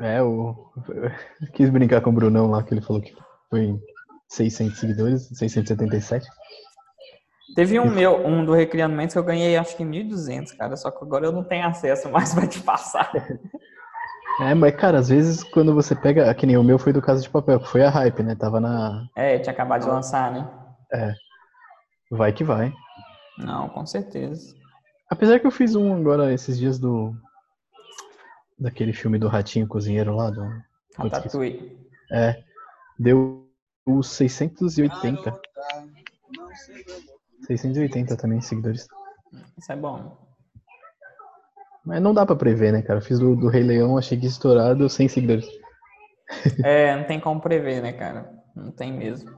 É, o. eu Quis brincar com o Brunão lá, que ele falou que foi 600 seguidores, 677. Teve um meu, um do Recriando Mentes que eu ganhei acho que 1.200, cara, só que agora eu não tenho acesso mais pra te passar. É, mas cara, às vezes quando você pega. Que nem o meu foi do Casa de Papel, que foi a hype, né? Tava na. É, tinha acabado de lançar, né? Vai que vai. Não, com certeza. Apesar que eu fiz um agora esses dias do. Daquele filme do Ratinho Cozinheiro lá, do. Ratatouille. É. Deu os 680. 680 também seguidores. Isso é bom. Mas não dá pra prever, né, cara? Eu fiz do, do Rei Leão, achei que deu 100 seguidores. É, não tem como prever, né, cara? Não tem mesmo.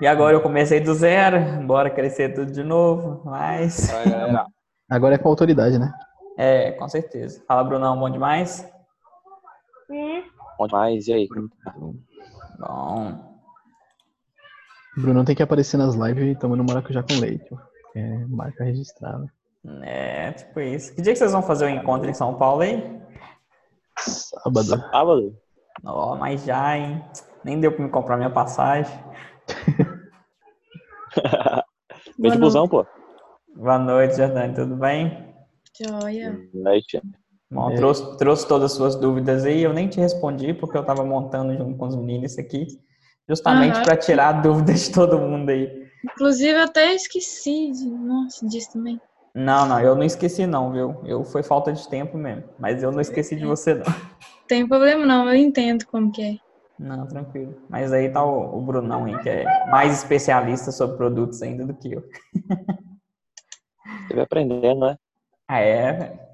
E agora eu comecei do zero, bora crescer tudo de novo, mas. Agora é com autoridade, né? É, com certeza. Fala, Brunão, bom demais? Bom demais. E aí? Bom. O Bruno tem que aparecer nas lives tomando maracujá com leite. É marca registrada. É, tipo isso. Que dia que vocês vão fazer o encontro em São Paulo aí? Sábado. Sábado? Ó, mas já, hein? Nem deu pra me comprar minha passagem. Vem de busão, pô. Boa noite, Jordane, tudo bem? Joia. Noite. Bom, É. trouxe, trouxe todas as suas dúvidas aí. Eu nem te respondi porque eu tava montando junto com os meninos isso aqui. Justamente Aham. pra tirar a dúvida de todo mundo aí. Inclusive, eu até esqueci de, nossa, disso também. Não, não, eu não esqueci não, viu? Eu foi falta de tempo mesmo. Mas eu não esqueci de você não. Tem problema não, eu entendo como que é. Não, tranquilo. Mas aí tá o, o Brunão aí, que é mais especialista sobre produtos ainda do que eu. Você vai aprendendo, né? Ah, é.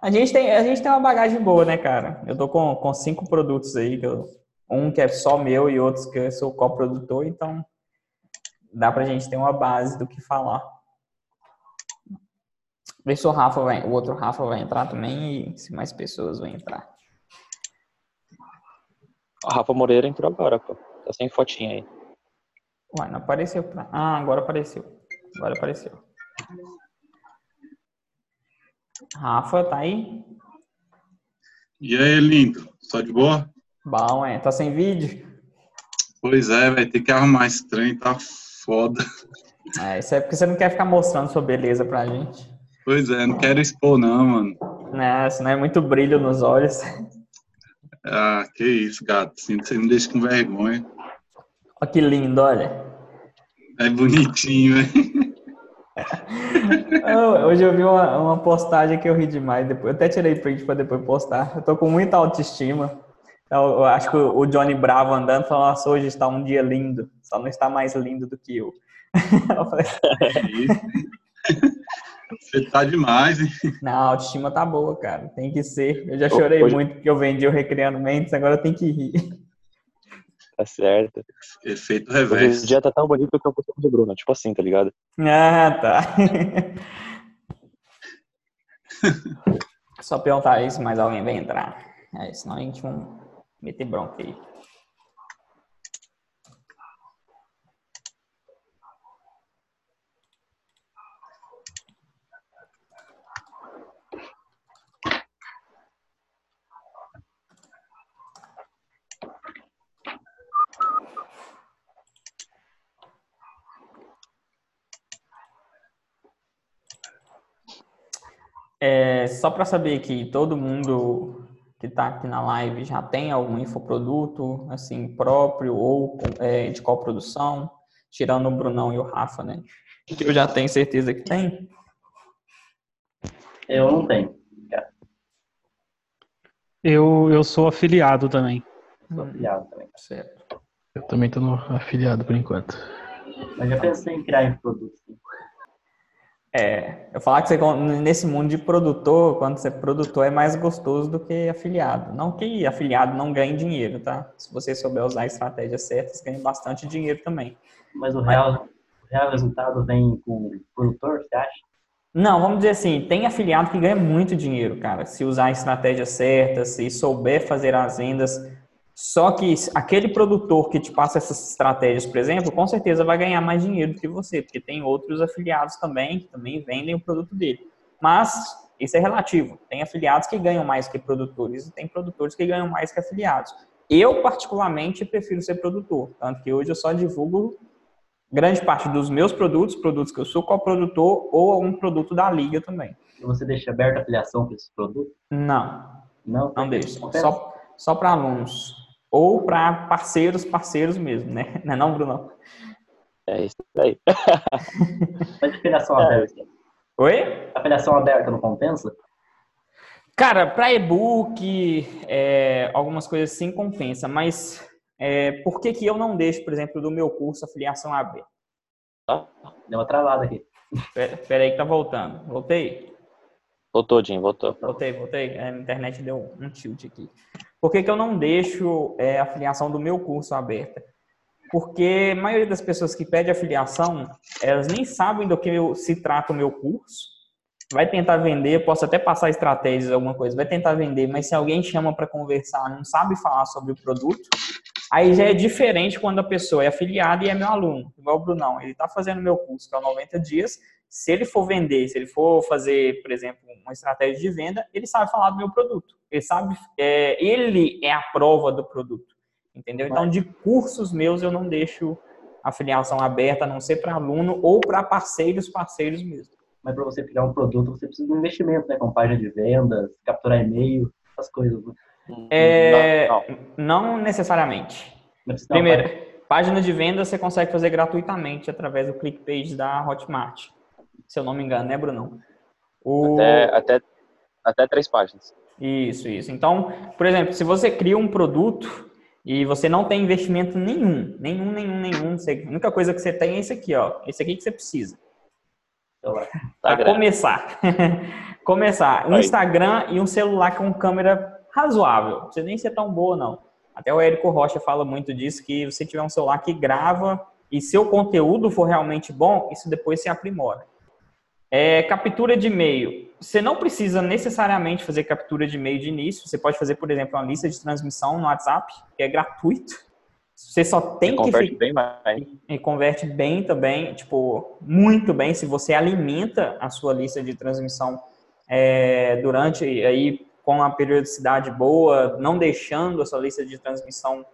A gente tem, a gente tem uma bagagem boa, né, cara? Eu tô com, com cinco produtos aí, que eu- um que é só meu e outros que eu sou coprodutor, então dá pra gente ter uma base do que falar. Vê se o Rafa vai, o outro Rafa vai entrar também e se mais pessoas vão entrar. A Rafa Moreira entrou agora, pô. Tá sem fotinha aí. Uai, não apareceu pra... Ah, agora apareceu. Agora apareceu. Rafa, tá aí? E aí, lindo? Só de boa? Bom, é. Tá sem vídeo? Pois é, vai ter que arrumar esse trem, tá foda. É, isso é porque você não quer ficar mostrando sua beleza pra gente. Pois é, não quero expor não, mano. Né? Senão é muito brilho nos olhos. Ah, que isso, gato. Você me deixa com vergonha. Olha que lindo, olha. É bonitinho, hein? Hoje eu vi uma, uma postagem que eu ri demais. Depois, eu até tirei print pra depois postar. Eu tô com muita autoestima. Eu, eu acho que o Johnny Bravo andando falou, nossa, hoje está um dia lindo. Só não está mais lindo do que eu. Eu falei. Você tá demais, hein? Não, a autoestima tá boa, cara. Tem que ser. Eu já chorei Hoje- muito porque eu vendi o Recriando Mentes, agora eu tenho que rir. Tá certo. Efeito o reverso. dia tá tão bonito que eu vou do Bruno. Tipo assim, tá ligado? Ah, tá. Só perguntar aí se mais alguém vai entrar. É, senão a gente vai meter bronca aí. É, só para saber que todo mundo que está aqui na live já tem algum infoproduto assim próprio ou é, de coprodução, tirando o Brunão e o Rafa, né? Que eu já tenho certeza que tem. Eu não tenho. Eu, eu sou afiliado também. Sou afiliado também. Certo. Eu também no afiliado por enquanto. Mas já pensei em criar um produto. sim. É, eu falar que você, nesse mundo de produtor, quando você é produtor, é mais gostoso do que afiliado. Não que afiliado não ganhe dinheiro, tá? Se você souber usar estratégias certas, ganha bastante dinheiro também. Mas o real, o real resultado vem com o produtor, você acha? Não, vamos dizer assim, tem afiliado que ganha muito dinheiro, cara, se usar a estratégia certa, se souber fazer as vendas. Só que aquele produtor que te passa essas estratégias, por exemplo, com certeza vai ganhar mais dinheiro do que você, porque tem outros afiliados também que também vendem o produto dele. Mas Isso é relativo. Tem afiliados que ganham mais que produtores e tem produtores que ganham mais que afiliados. Eu, particularmente, prefiro ser produtor. Tanto que hoje eu só divulgo grande parte dos meus produtos, produtos que eu sou coprodutor ou algum produto da liga também. E você deixa aberta a afiliação para esses produtos? Não, Não? não deixo. Acontece? Só, só para alunos. Ou para parceiros, parceiros mesmo, né? Não é não, Bruno? É isso daí. Mas afiliação É. aberta. Oi? Afiliação aberta não compensa? Cara, para e-book, é, algumas coisas sim compensa, mas é, por que, que eu não deixo, por exemplo, do meu curso afiliação aberta? Tá? Deu uma travada aqui. Pera, pera aí que tá voltando. Voltei? Voltou, Jim, voltou. Voltei, voltei. A internet deu um tilt aqui. Por que, que eu não deixo é, a afiliação do meu curso aberta? Porque a maioria das pessoas que pede afiliação, elas nem sabem do que se trata o meu curso. Vai tentar vender, posso até passar estratégias, alguma coisa, vai tentar vender, mas se alguém chama para conversar, não sabe falar sobre o produto, aí já é diferente quando a pessoa é afiliada e é meu aluno, igual o Brunão. Ele está fazendo meu curso, que é o 90 dias, se ele for vender, se ele for fazer, por exemplo, uma estratégia de venda, ele sabe falar do meu produto. Ele sabe, é, ele é a prova do produto, entendeu? Então, de cursos meus eu não deixo afiliação aberta, a não ser para aluno ou para parceiros, parceiros mesmo. Mas para você criar um produto, você precisa de um investimento, né? Com página de vendas, capturar e-mail, essas coisas. né? É, Não, não. não necessariamente. Primeiro, página de venda você consegue fazer gratuitamente através do ClickPage da Hotmart. Se eu não me engano, né, Brunão? O... Até, até, até três páginas. Isso, isso. Então, por exemplo, se você cria um produto e você não tem investimento nenhum, nenhum, nenhum, nenhum, você- a única coisa que você tem é esse aqui, ó. Esse aqui que você precisa. celular. Para Instagram. começar. começar. Um Aí. Instagram e um celular com câmera razoável. Não precisa nem ser tão boa, não. Até o Érico Rocha fala muito disso, que você tiver um celular que grava e seu conteúdo for realmente bom, isso depois se aprimora. É, captura de e-mail. Você não precisa necessariamente fazer captura de e-mail de início. Você pode fazer, por exemplo, uma lista de transmissão no WhatsApp, que é gratuito. Você só tem que Converte bem mais. e converte bem também, tipo, muito bem, se você alimenta a sua lista de transmissão é, durante aí com a periodicidade boa, não deixando a sua lista de transmissão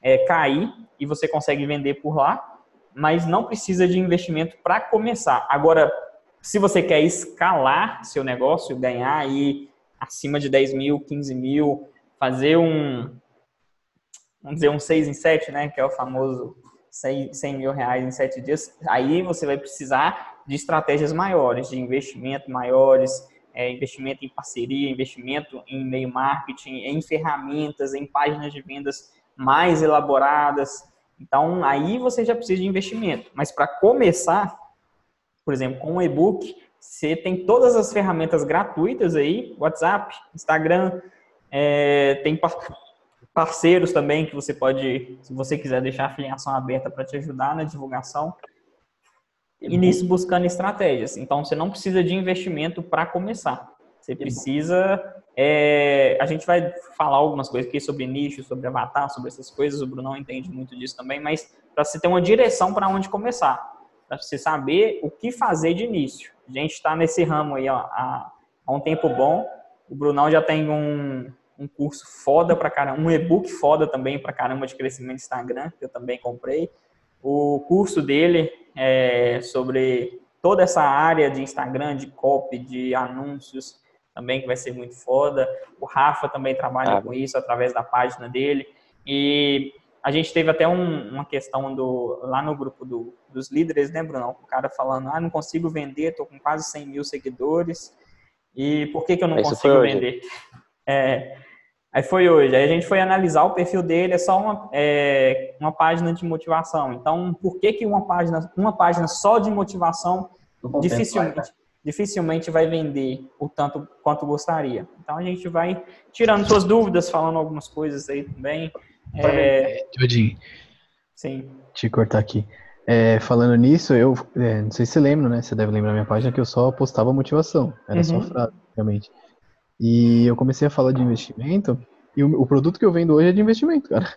é, cair e você consegue vender por lá, mas não precisa de investimento para começar. Agora, se você quer escalar seu negócio, ganhar aí acima de 10 mil, 15 mil, fazer um, vamos dizer, um 6 em 7, né, que é o famoso 100, 100 mil reais em 7 dias, aí você vai precisar de estratégias maiores, de investimento maiores, é, investimento em parceria, investimento em e-mail marketing, em ferramentas, em páginas de vendas mais elaboradas. Então, aí você já precisa de investimento. Mas para começar, por exemplo, com o e-book, você tem todas as ferramentas gratuitas aí, WhatsApp, Instagram, é, tem par- parceiros também que você pode, se você quiser deixar a afiliação aberta para te ajudar na divulgação. E nisso buscando estratégias. Então você não precisa de investimento para começar. Você precisa. é, a gente vai falar algumas coisas aqui sobre nicho, sobre avatar, sobre essas coisas. O Brunão entende muito disso também, mas para você ter uma direção para onde começar, para você saber o que fazer de início. A gente está nesse ramo aí ó, há, há um tempo bom. O Brunão já tem um, um curso foda para caramba, um e-book foda também para caramba de crescimento do Instagram, que eu também comprei. O curso dele é sobre toda essa área de Instagram, de copy, de anúncios, também que vai ser muito foda. O Rafa também trabalha Ah. com isso através da página dele. E a gente teve até um- uma questão do, lá no grupo do- dos líderes, né, Bruno? O cara falando, ah, não consigo vender, tô com quase 100 mil seguidores. E por que, que eu não Isso consigo vender? É, aí foi hoje. Aí a gente foi analisar o perfil dele, é só uma, é, uma página de motivação. Então, por que, que uma página, uma página só de motivação dificilmente, né? dificilmente vai vender o tanto quanto gostaria. Então a gente vai tirando suas dúvidas, falando algumas coisas aí também. É, Jodinho, sim. te cortar aqui. É, falando nisso, eu é, não sei se você lembra, né? Você deve lembrar minha página que eu só postava motivação. Era só Uhum. frase, realmente. E eu comecei a falar de investimento, e o, o produto que eu vendo hoje é de investimento, cara.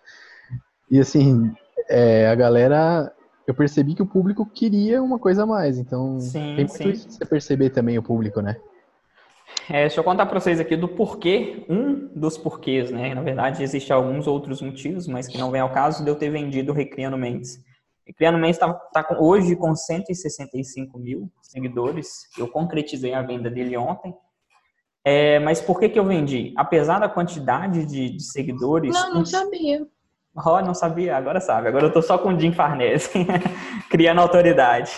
E assim, é, a galera. Eu percebi que o público queria uma coisa a mais. Então, Sim, tem muito sim. isso de você perceber também o público, né? É, deixa eu contar para vocês aqui do porquê, um dos porquês, né? Na verdade, existem alguns outros motivos, mas que não vem ao caso de eu ter vendido o Recriano Mendes. Recriano Mendes está tá com- hoje com 165 mil seguidores. Eu concretizei a venda dele ontem. É, mas por que, que eu vendi? Apesar da quantidade de, de seguidores. Não, não sabia. Oh, não sabia, agora sabe. Agora eu tô só com o Jim Farnese, criando autoridade.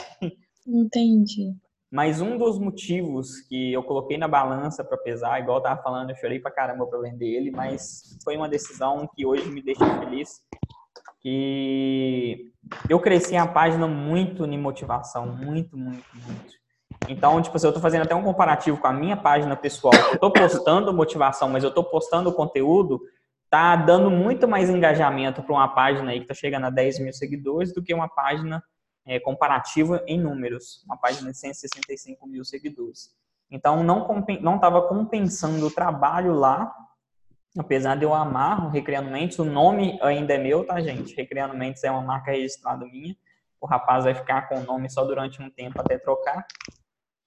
Entendi. Mas um dos motivos que eu coloquei na balança para pesar, igual eu tava falando, eu chorei pra caramba para vender ele, mas foi uma decisão que hoje me deixa feliz. Que eu cresci a página muito em motivação, muito, muito, muito. Então, tipo assim, eu tô fazendo até um comparativo com a minha página pessoal. Eu tô postando motivação, mas eu tô postando conteúdo, tá dando muito mais engajamento para uma página aí que tá chegando a 10 mil seguidores do que uma página é, comparativa em números, uma página de 165 mil seguidores. Então, não estava compensando o trabalho lá, apesar de eu amar o Recriando Mentes, o nome ainda é meu, tá, gente? Recriando Mentes é uma marca registrada minha, o rapaz vai ficar com o nome só durante um tempo até trocar,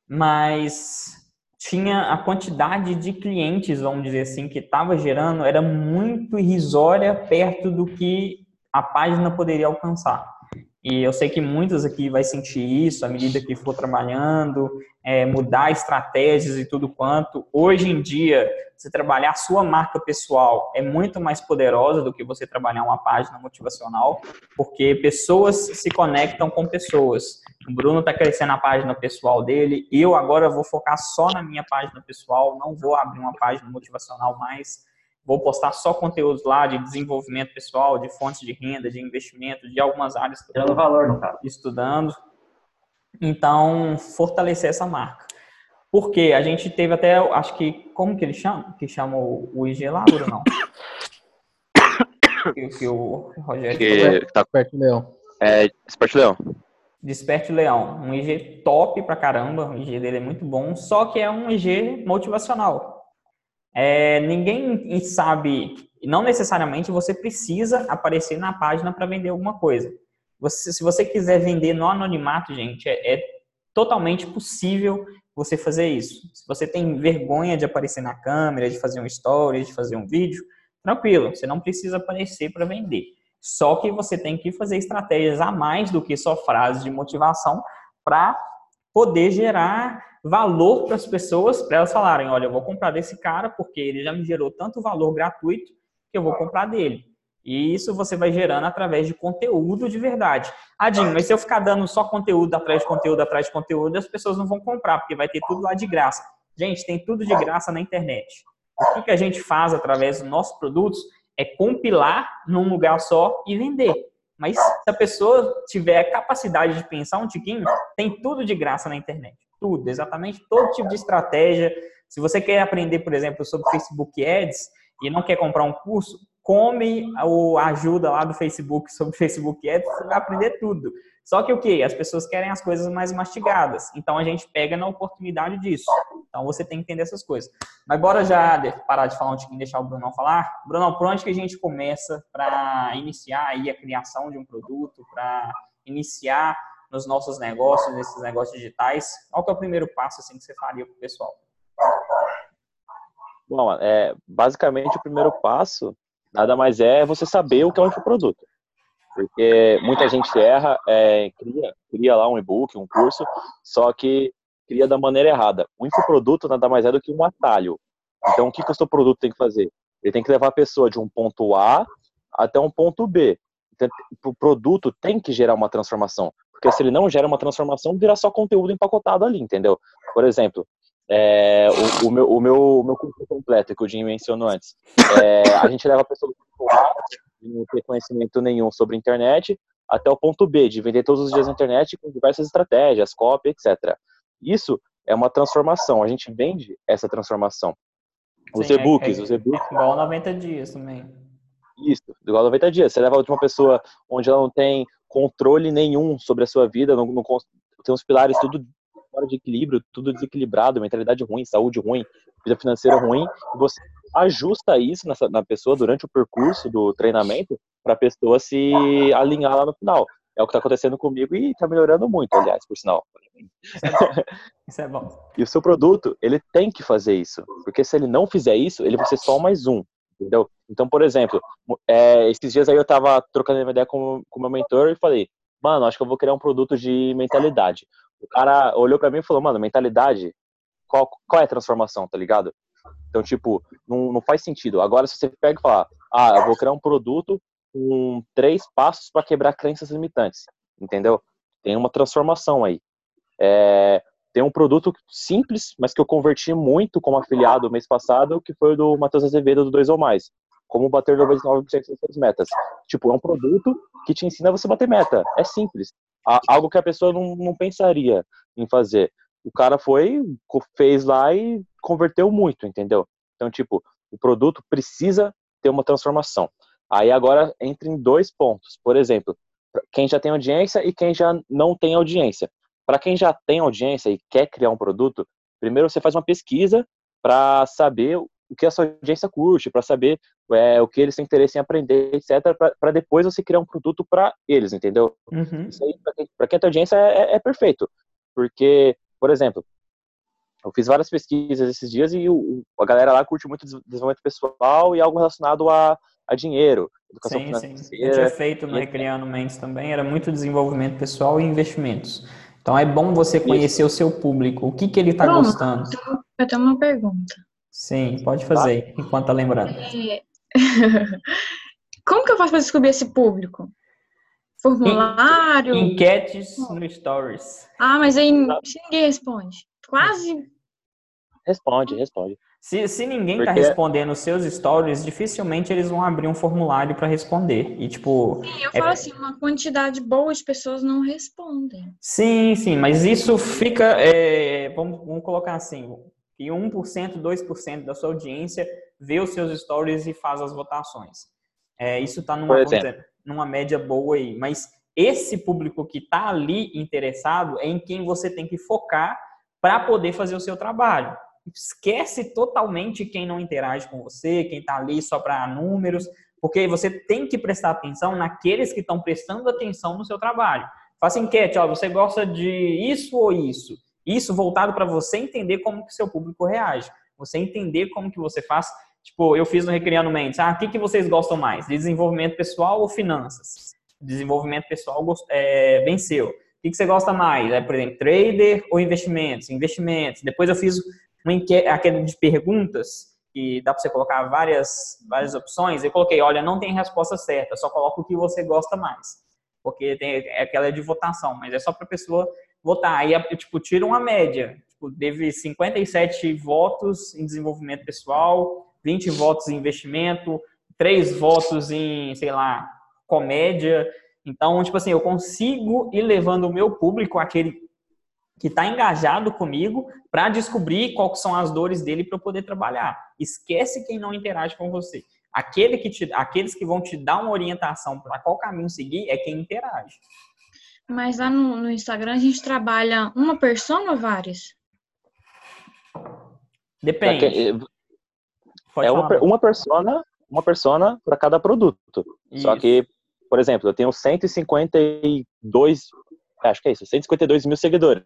mas tinha a quantidade de clientes, vamos dizer assim, que estava gerando, era muito irrisória perto do que a página poderia alcançar. E eu sei que muitos aqui vai sentir isso à medida que for trabalhando, é, mudar estratégias e tudo quanto. Hoje em dia, você trabalhar a sua marca pessoal é muito mais poderosa do que você trabalhar uma página motivacional, porque pessoas se conectam com pessoas. O Bruno está crescendo a página pessoal dele, eu agora vou focar só na minha página pessoal, não vou abrir uma página motivacional mais. Vou postar só conteúdos lá de desenvolvimento pessoal, de fontes de renda, de investimento, de algumas áreas que eu valor, no caso. estudando. Então, fortalecer essa marca. Porque a gente teve até, acho que, como que ele chama? Que chama o IG lá, ou não? que, que o Rogério. Que tá, Perto do leão. é, Esporte Leão. Desperte Leão. Um IG top pra caramba. O IG dele é muito bom. Só que é um IG motivacional. É, ninguém sabe, não necessariamente você precisa aparecer na página para vender alguma coisa. Você- se você quiser vender no anonimato, gente, é, é totalmente possível você fazer isso. Se você tem vergonha de aparecer na câmera, de fazer um story, de fazer um vídeo, tranquilo, você não precisa aparecer para vender. Só que você tem que fazer estratégias a mais do que só frases de motivação para poder gerar valor para as pessoas, para elas falarem, olha, eu vou comprar desse cara porque ele já me gerou tanto valor gratuito que eu vou comprar dele. E isso você vai gerando através de conteúdo de verdade. Jim, mas se eu ficar dando só conteúdo atrás de conteúdo atrás de conteúdo, as pessoas não vão comprar, porque vai ter tudo lá de graça. Gente, tem tudo de graça na internet. O que a gente faz através dos nossos produtos é compilar num lugar só e vender. Mas se a pessoa tiver a capacidade de pensar um tiquinho, tem tudo de graça na internet. Tudo, exatamente todo tipo de estratégia. Se você quer aprender, por exemplo, sobre Facebook Ads e não quer comprar um curso, come a ajuda lá do Facebook sobre Facebook Ads, você vai aprender tudo. Só que o que? As pessoas querem as coisas mais mastigadas. Então a gente pega na oportunidade disso. Então você tem que entender essas coisas. Mas bora já parar de falar um tiquinho deixar o Brunão falar. Brunão, por onde que a gente começa para iniciar aí a criação de um produto, para iniciar nos nossos negócios, nesses negócios digitais? Qual que é o primeiro passo assim que você faria para o pessoal? Bom, é, basicamente o primeiro passo nada mais é você saber o que é um infoproduto. Porque muita gente erra, é, cria, cria lá um e-book, um curso, só que cria da maneira errada. O infoproduto nada mais é do que um atalho. Então, o que, que o seu produto tem que fazer? Ele tem que levar a pessoa de um ponto A até um ponto B. Então, o produto tem que gerar uma transformação. Porque se ele não gera uma transformação, vira só conteúdo empacotado ali, entendeu? Por exemplo, é, o, o meu, o, meu, o meu curso completo, que o Jim mencionou antes, é, a gente leva a pessoa do ponto A, de não ter conhecimento nenhum sobre internet, até o ponto B, de vender todos os dias na internet com diversas estratégias, copy, etc. Isso é uma transformação, a gente vende essa transformação. Os Sim, é- e-books, é- os e-books, é igual 90 dias também. isso, igual 90 dias. Você leva de uma pessoa onde ela não tem controle nenhum sobre a sua vida, não, não tem os pilares tudo fora de equilíbrio, tudo desequilibrado, mentalidade ruim, saúde ruim, vida financeira ruim, e você ajusta isso nessa, na pessoa durante o percurso do treinamento para a pessoa se alinhar lá no final. É o que está acontecendo comigo e está melhorando muito, aliás, por sinal. Isso é bom. Isso é bom. E o seu produto, ele tem que fazer isso. Porque se ele não fizer isso, ele vai ser só mais um. Entendeu? Então, por exemplo, é, esses dias aí eu tava trocando uma ideia com o meu mentor e falei, mano, acho que eu vou criar um produto de mentalidade. O cara olhou para mim e falou, mano, mentalidade, qual, qual é a transformação, tá ligado? Então, tipo, não, não faz sentido. Agora, se você pega e falar, ah, eu vou criar um produto com três passos para quebrar crenças limitantes, entendeu? Tem uma transformação aí. É, tem um produto simples, mas que eu converti muito como afiliado mês passado, que foi o do Matheus Azevedo do Dois ou Mais. Como bater 99% das suas metas. Tipo, é um produto que te ensina a você bater meta. É simples. Algo que a pessoa não, não pensaria em fazer. O cara foi, fez lá e converteu muito, entendeu? Então, tipo, o produto precisa ter uma transformação. Aí agora entra em dois pontos. Por exemplo, quem já tem audiência e quem já não tem audiência. Para quem já tem audiência e quer criar um produto, primeiro você faz uma pesquisa para saber o que a sua audiência curte, para saber é, o que eles têm interesse em aprender, etc., para depois você criar um produto para eles, entendeu? Uhum. Isso aí, para quem, quem tem audiência, é, é, perfeito. Porque, por exemplo, eu fiz várias pesquisas esses dias e o, a galera lá curte muito desenvolvimento pessoal e algo relacionado a, a dinheiro, educação sim, financeira. Sim, eu tinha feito no Recriando Mentes também, era muito desenvolvimento pessoal e investimentos. Então é bom você conhecer Isso. o seu público, o que, que ele está gostando. Eu tenho uma pergunta. Sim, pode fazer, tá. enquanto tá lembrando. É... Como que eu faço para descobrir esse público? Formulário? Enquetes no Stories. Ah, mas aí se ninguém responde. Quase. Responde, responde. Se, se ninguém está respondendo os seus stories, dificilmente eles vão abrir um formulário para responder. E tipo. Sim, eu é... falo assim, uma quantidade boa de pessoas não respondem. Sim, sim, mas isso fica. É, vamos, vamos colocar assim: que 1%, 2% da sua audiência vê os seus stories e faz as votações. É, isso está numa, numa média boa aí. Mas esse público que está ali interessado é em quem você tem que focar para poder fazer o seu trabalho esquece totalmente quem não interage com você, quem está ali só para números, porque você tem que prestar atenção naqueles que estão prestando atenção no seu trabalho. Faça enquete, ó, você gosta de isso ou isso? Isso voltado para você entender como que seu público reage. Você entender como que você faz. Tipo, eu fiz no Recriando Mentes. Ah, o que, que vocês gostam mais? Desenvolvimento pessoal ou finanças? Desenvolvimento pessoal é, venceu. O que, que você gosta mais? É, por exemplo, trader ou investimentos? Investimentos. Depois eu fiz uma aquele de perguntas, que dá para você colocar várias, várias opções, eu coloquei, olha, não tem resposta certa, só coloca o que você gosta mais. Porque tem é aquela de votação, mas é só para a pessoa votar. Aí, tipo, tira uma média. Tipo, teve 57 votos em desenvolvimento pessoal, 20 votos em investimento, 3 votos em, sei lá, comédia. Então, tipo assim, eu consigo ir levando o meu público, aquele que está engajado comigo para descobrir quais são as dores dele para eu poder trabalhar. Esquece quem não interage com você. Aquele que te, aqueles que vão te dar uma orientação para qual caminho seguir é quem interage. Mas lá no, no Instagram a gente trabalha uma pessoa ou várias? Depende. É uma, uma persona, uma persona para cada produto. Isso. Só que, por exemplo, eu tenho 152 acho que é isso, 152 mil seguidores.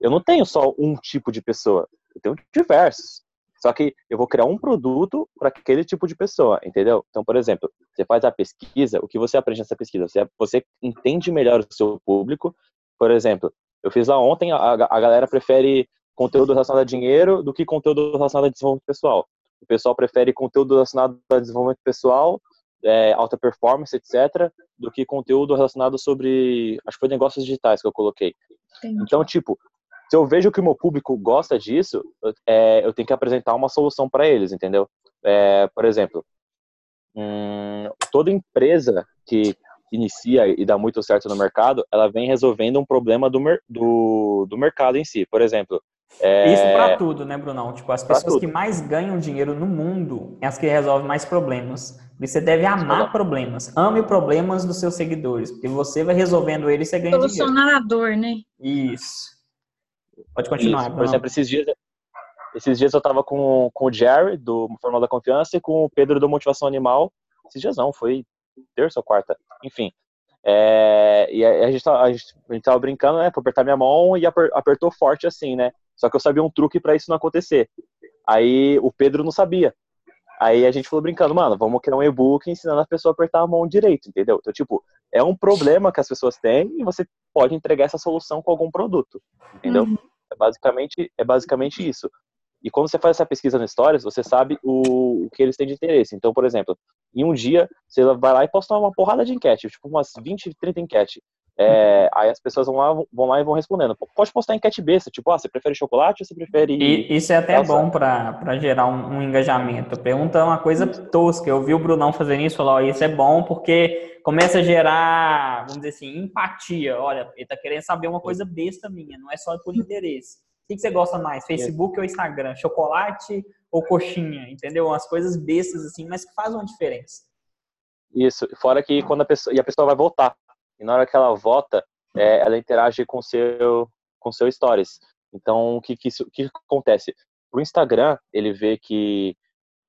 Eu não tenho só um tipo de pessoa, eu tenho diversos. Só que eu vou criar um produto para aquele tipo de pessoa, entendeu? Então, por exemplo, você faz a pesquisa, o que você aprende nessa pesquisa? Você, você entende melhor o seu público. Por exemplo, eu fiz lá ontem, a, a galera prefere conteúdo relacionado a dinheiro do que conteúdo relacionado a desenvolvimento pessoal. O pessoal prefere conteúdo relacionado a desenvolvimento pessoal é, alta performance, etc., do que conteúdo relacionado sobre, acho que foi negócios digitais que eu coloquei. Entendi. Então, tipo, se eu vejo que o meu público gosta disso, é, eu tenho que apresentar uma solução para eles, entendeu? É, por exemplo, hum, toda empresa que inicia e dá muito certo no mercado, ela vem resolvendo um problema do, do, do mercado em si. Por exemplo, é... Isso para tudo, né, Brunão? Tipo, as pessoas que mais ganham dinheiro no mundo é as que resolvem mais problemas. Você deve amar problemas. Ame problemas dos seus seguidores, porque você vai resolvendo eles e você ganha Solucionador, dinheiro. né? Isso. Pode continuar. Isso. Por exemplo, esses dias, esses dias eu tava com, com o Jerry, do Formal da Confiança, e com o Pedro do Motivação Animal. Esses dias não, foi terça ou quarta. Enfim, É, e a, a, gente tava, a, gente, a gente tava brincando, né? Pra apertar minha mão e aper, apertou forte assim, né? Só que eu sabia um truque para isso não acontecer. Aí o Pedro não sabia. Aí a gente falou brincando, mano, vamos criar um e-book ensinando a pessoa a apertar a mão direito, entendeu? Então, tipo, é um problema que as pessoas têm e você pode entregar essa solução com algum produto, entendeu? Uhum. É, basicamente, é basicamente isso. E quando você faz essa pesquisa no Stories, você sabe o, o que eles têm de interesse. Então, por exemplo, em um dia, você vai lá e posta uma porrada de enquete, tipo umas 20, 30 enquetes. É, aí as pessoas vão lá, vão lá e vão respondendo. Pode postar enquete besta, tipo, ah, você prefere chocolate ou você prefere. E, isso é até bom para gerar um, um, engajamento. Pergunta uma coisa tosca. Eu vi o Brunão fazendo isso, falou, oh, isso é bom porque começa a gerar, vamos dizer assim, empatia. Olha, ele tá querendo saber uma coisa besta minha, não é só por interesse. O que você gosta mais, Facebook ou Instagram? Chocolate ou coxinha? Entendeu? Umas coisas bestas assim, mas que fazem uma diferença. Isso, fora que quando a pessoa, e a pessoa vai voltar. E na hora que ela vota, é, ela interage com seu com seu stories. Então, o que que, que acontece? O Instagram, ele vê que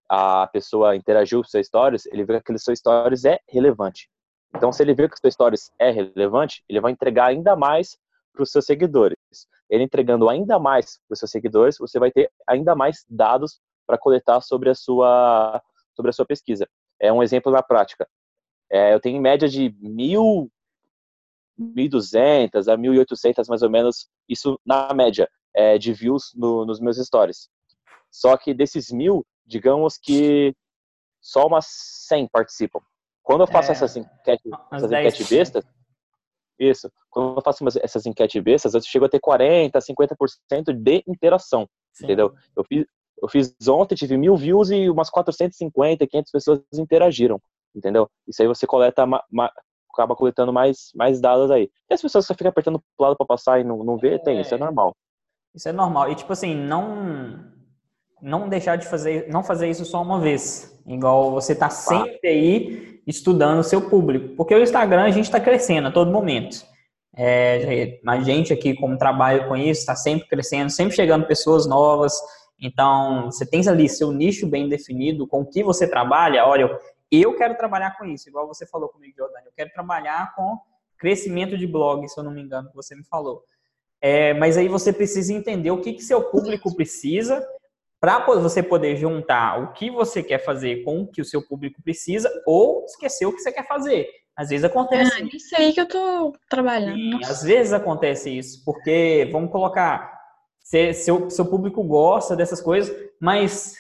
a pessoa interagiu com seu stories, ele vê que aquele seu stories é relevante. Então, se ele vê que o seu stories é relevante, ele vai entregar ainda mais para os seus seguidores. Ele entregando ainda mais para os seus seguidores, você vai ter ainda mais dados para coletar sobre a sua sobre a sua pesquisa. É um exemplo na prática. É, eu tenho em média de mil 1.200 a 1.800 mais ou menos, isso na média, é, de views no, nos meus stories. Só que desses mil, digamos que só umas 100 participam. Quando eu faço é, essas enquetes, essas enquete bestas, isso, quando eu faço essas enquetes bestas, eu chego a ter 40, 50% de interação, Sim. entendeu? Eu fiz, eu fiz ontem, tive mil views e umas 450, 500 pessoas interagiram, entendeu? Isso aí você coleta acaba coletando mais, mais dados aí. E as pessoas só ficam apertando pro lado para passar e não, não vê, tem, é, isso é normal. Isso é normal. E tipo assim, não não deixar de fazer, não fazer isso só uma vez. Igual você tá sempre aí estudando o seu público. Porque o Instagram a gente está crescendo a todo momento. É, a gente aqui, como trabalha com isso, está sempre crescendo, sempre chegando pessoas novas. Então, você tem ali seu nicho bem definido, com o que você trabalha. Olha, eu quero trabalhar com isso, igual você falou comigo, Jordani. Eu quero trabalhar com crescimento de blog, se eu não me engano, que você me falou. É, mas aí você precisa entender o que, que seu público precisa para você poder juntar o que você quer fazer com o que o seu público precisa ou esquecer o que você quer fazer. Às vezes acontece. Ah, isso aí que eu tô trabalhando. Sim, às vezes acontece isso, porque vamos colocar, seu, seu público gosta dessas coisas, mas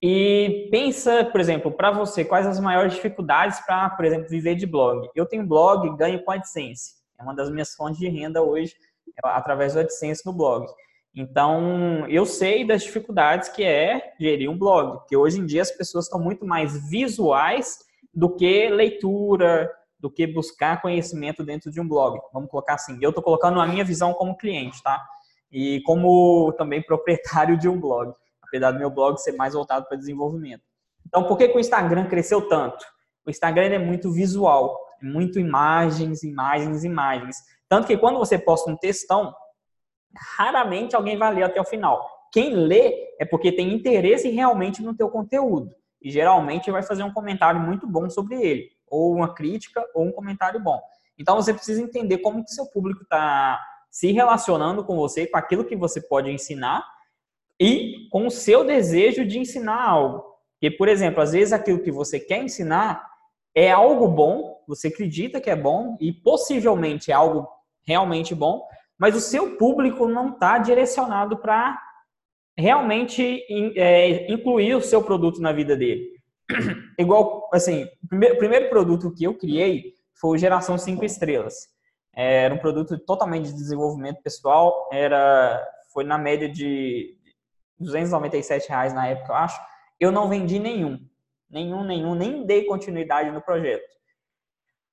e pensa, por exemplo, para você, quais as maiores dificuldades para, por exemplo, viver de blog? Eu tenho blog, ganho com AdSense. É uma das minhas fontes de renda hoje, é através do AdSense no blog. Então, eu sei das dificuldades que é gerir um blog, porque hoje em dia as pessoas estão muito mais visuais do que leitura, do que buscar conhecimento dentro de um blog. Vamos colocar assim, eu estou colocando a minha visão como cliente, tá? E como também proprietário de um blog apesar do meu blog ser mais voltado para desenvolvimento. Então, por que, que o Instagram cresceu tanto? O Instagram é muito visual, é muito imagens, imagens, imagens. Tanto que quando você posta um textão, raramente alguém vai ler até o final. Quem lê é porque tem interesse realmente no teu conteúdo. E geralmente vai fazer um comentário muito bom sobre ele, ou uma crítica, ou um comentário bom. Então você precisa entender como que seu público está se relacionando com você, com aquilo que você pode ensinar e com o seu desejo de ensinar algo. Porque, por exemplo, às vezes aquilo que você quer ensinar é algo bom, você acredita que é bom e possivelmente é algo realmente bom, mas o seu público não está direcionado para realmente é, incluir o seu produto na vida dele. Igual, assim, o primeiro, o primeiro produto que eu criei foi o Geração 5 Estrelas. Era um produto totalmente de desenvolvimento pessoal, era foi na média de 297 reais na época, eu acho. Eu não vendi nenhum. Nenhum, nenhum, nem dei continuidade no projeto.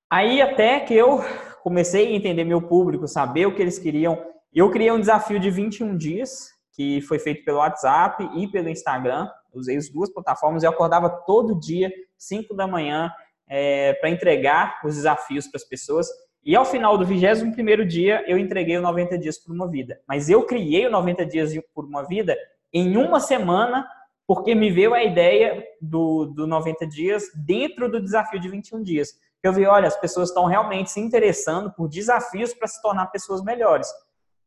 Aí até que eu comecei a entender meu público, saber o que eles queriam. Eu criei um desafio de 21 dias, que foi feito pelo WhatsApp e pelo Instagram. Usei as duas plataformas e eu acordava todo dia, 5 da manhã, é, para entregar os desafios para as pessoas. E ao final do 21 dia, eu entreguei o 90 dias por uma vida. Mas eu criei o 90 dias por uma vida em uma semana porque me veio a ideia do, do 90 dias dentro do desafio de 21 dias. Eu vi, olha, as pessoas estão realmente se interessando por desafios para se tornar pessoas melhores.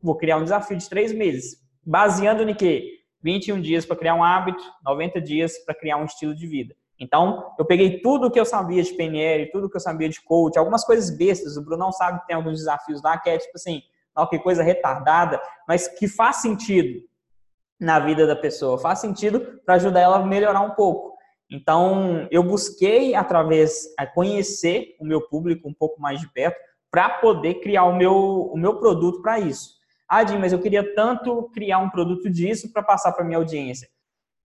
Vou criar um desafio de três meses, baseando em quê? 21 dias para criar um hábito, 90 dias para criar um estilo de vida. Então, eu peguei tudo que eu sabia de PNL, tudo que eu sabia de coach, algumas coisas bestas. O Brunão sabe que tem alguns desafios lá que é tipo assim, que coisa retardada, mas que faz sentido na vida da pessoa, faz sentido para ajudar ela a melhorar um pouco. Então, eu busquei, através, conhecer o meu público um pouco mais de perto, para poder criar o meu, o meu produto para isso. Ah, Jim, mas eu queria tanto criar um produto disso para passar para minha audiência.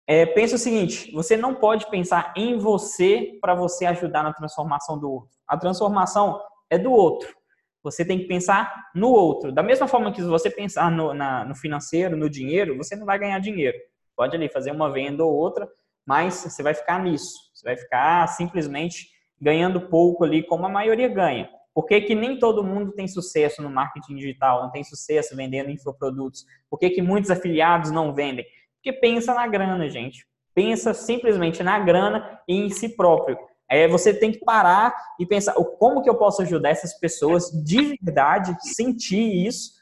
É, pensa o seguinte: você não pode pensar em você para você ajudar na transformação do outro. A transformação é do outro. Você tem que pensar no outro. Da mesma forma que você pensar no, na, no financeiro, no dinheiro, você não vai ganhar dinheiro. Pode ali fazer uma venda ou outra, mas você vai ficar nisso. Você vai ficar simplesmente ganhando pouco ali, como a maioria ganha. Por que, que nem todo mundo tem sucesso no marketing digital, não tem sucesso vendendo infoprodutos? Por que, que muitos afiliados não vendem? Porque pensa na grana, gente. Pensa simplesmente na grana e em si próprio. É, você tem que parar e pensar como que eu posso ajudar essas pessoas de verdade, sentir isso,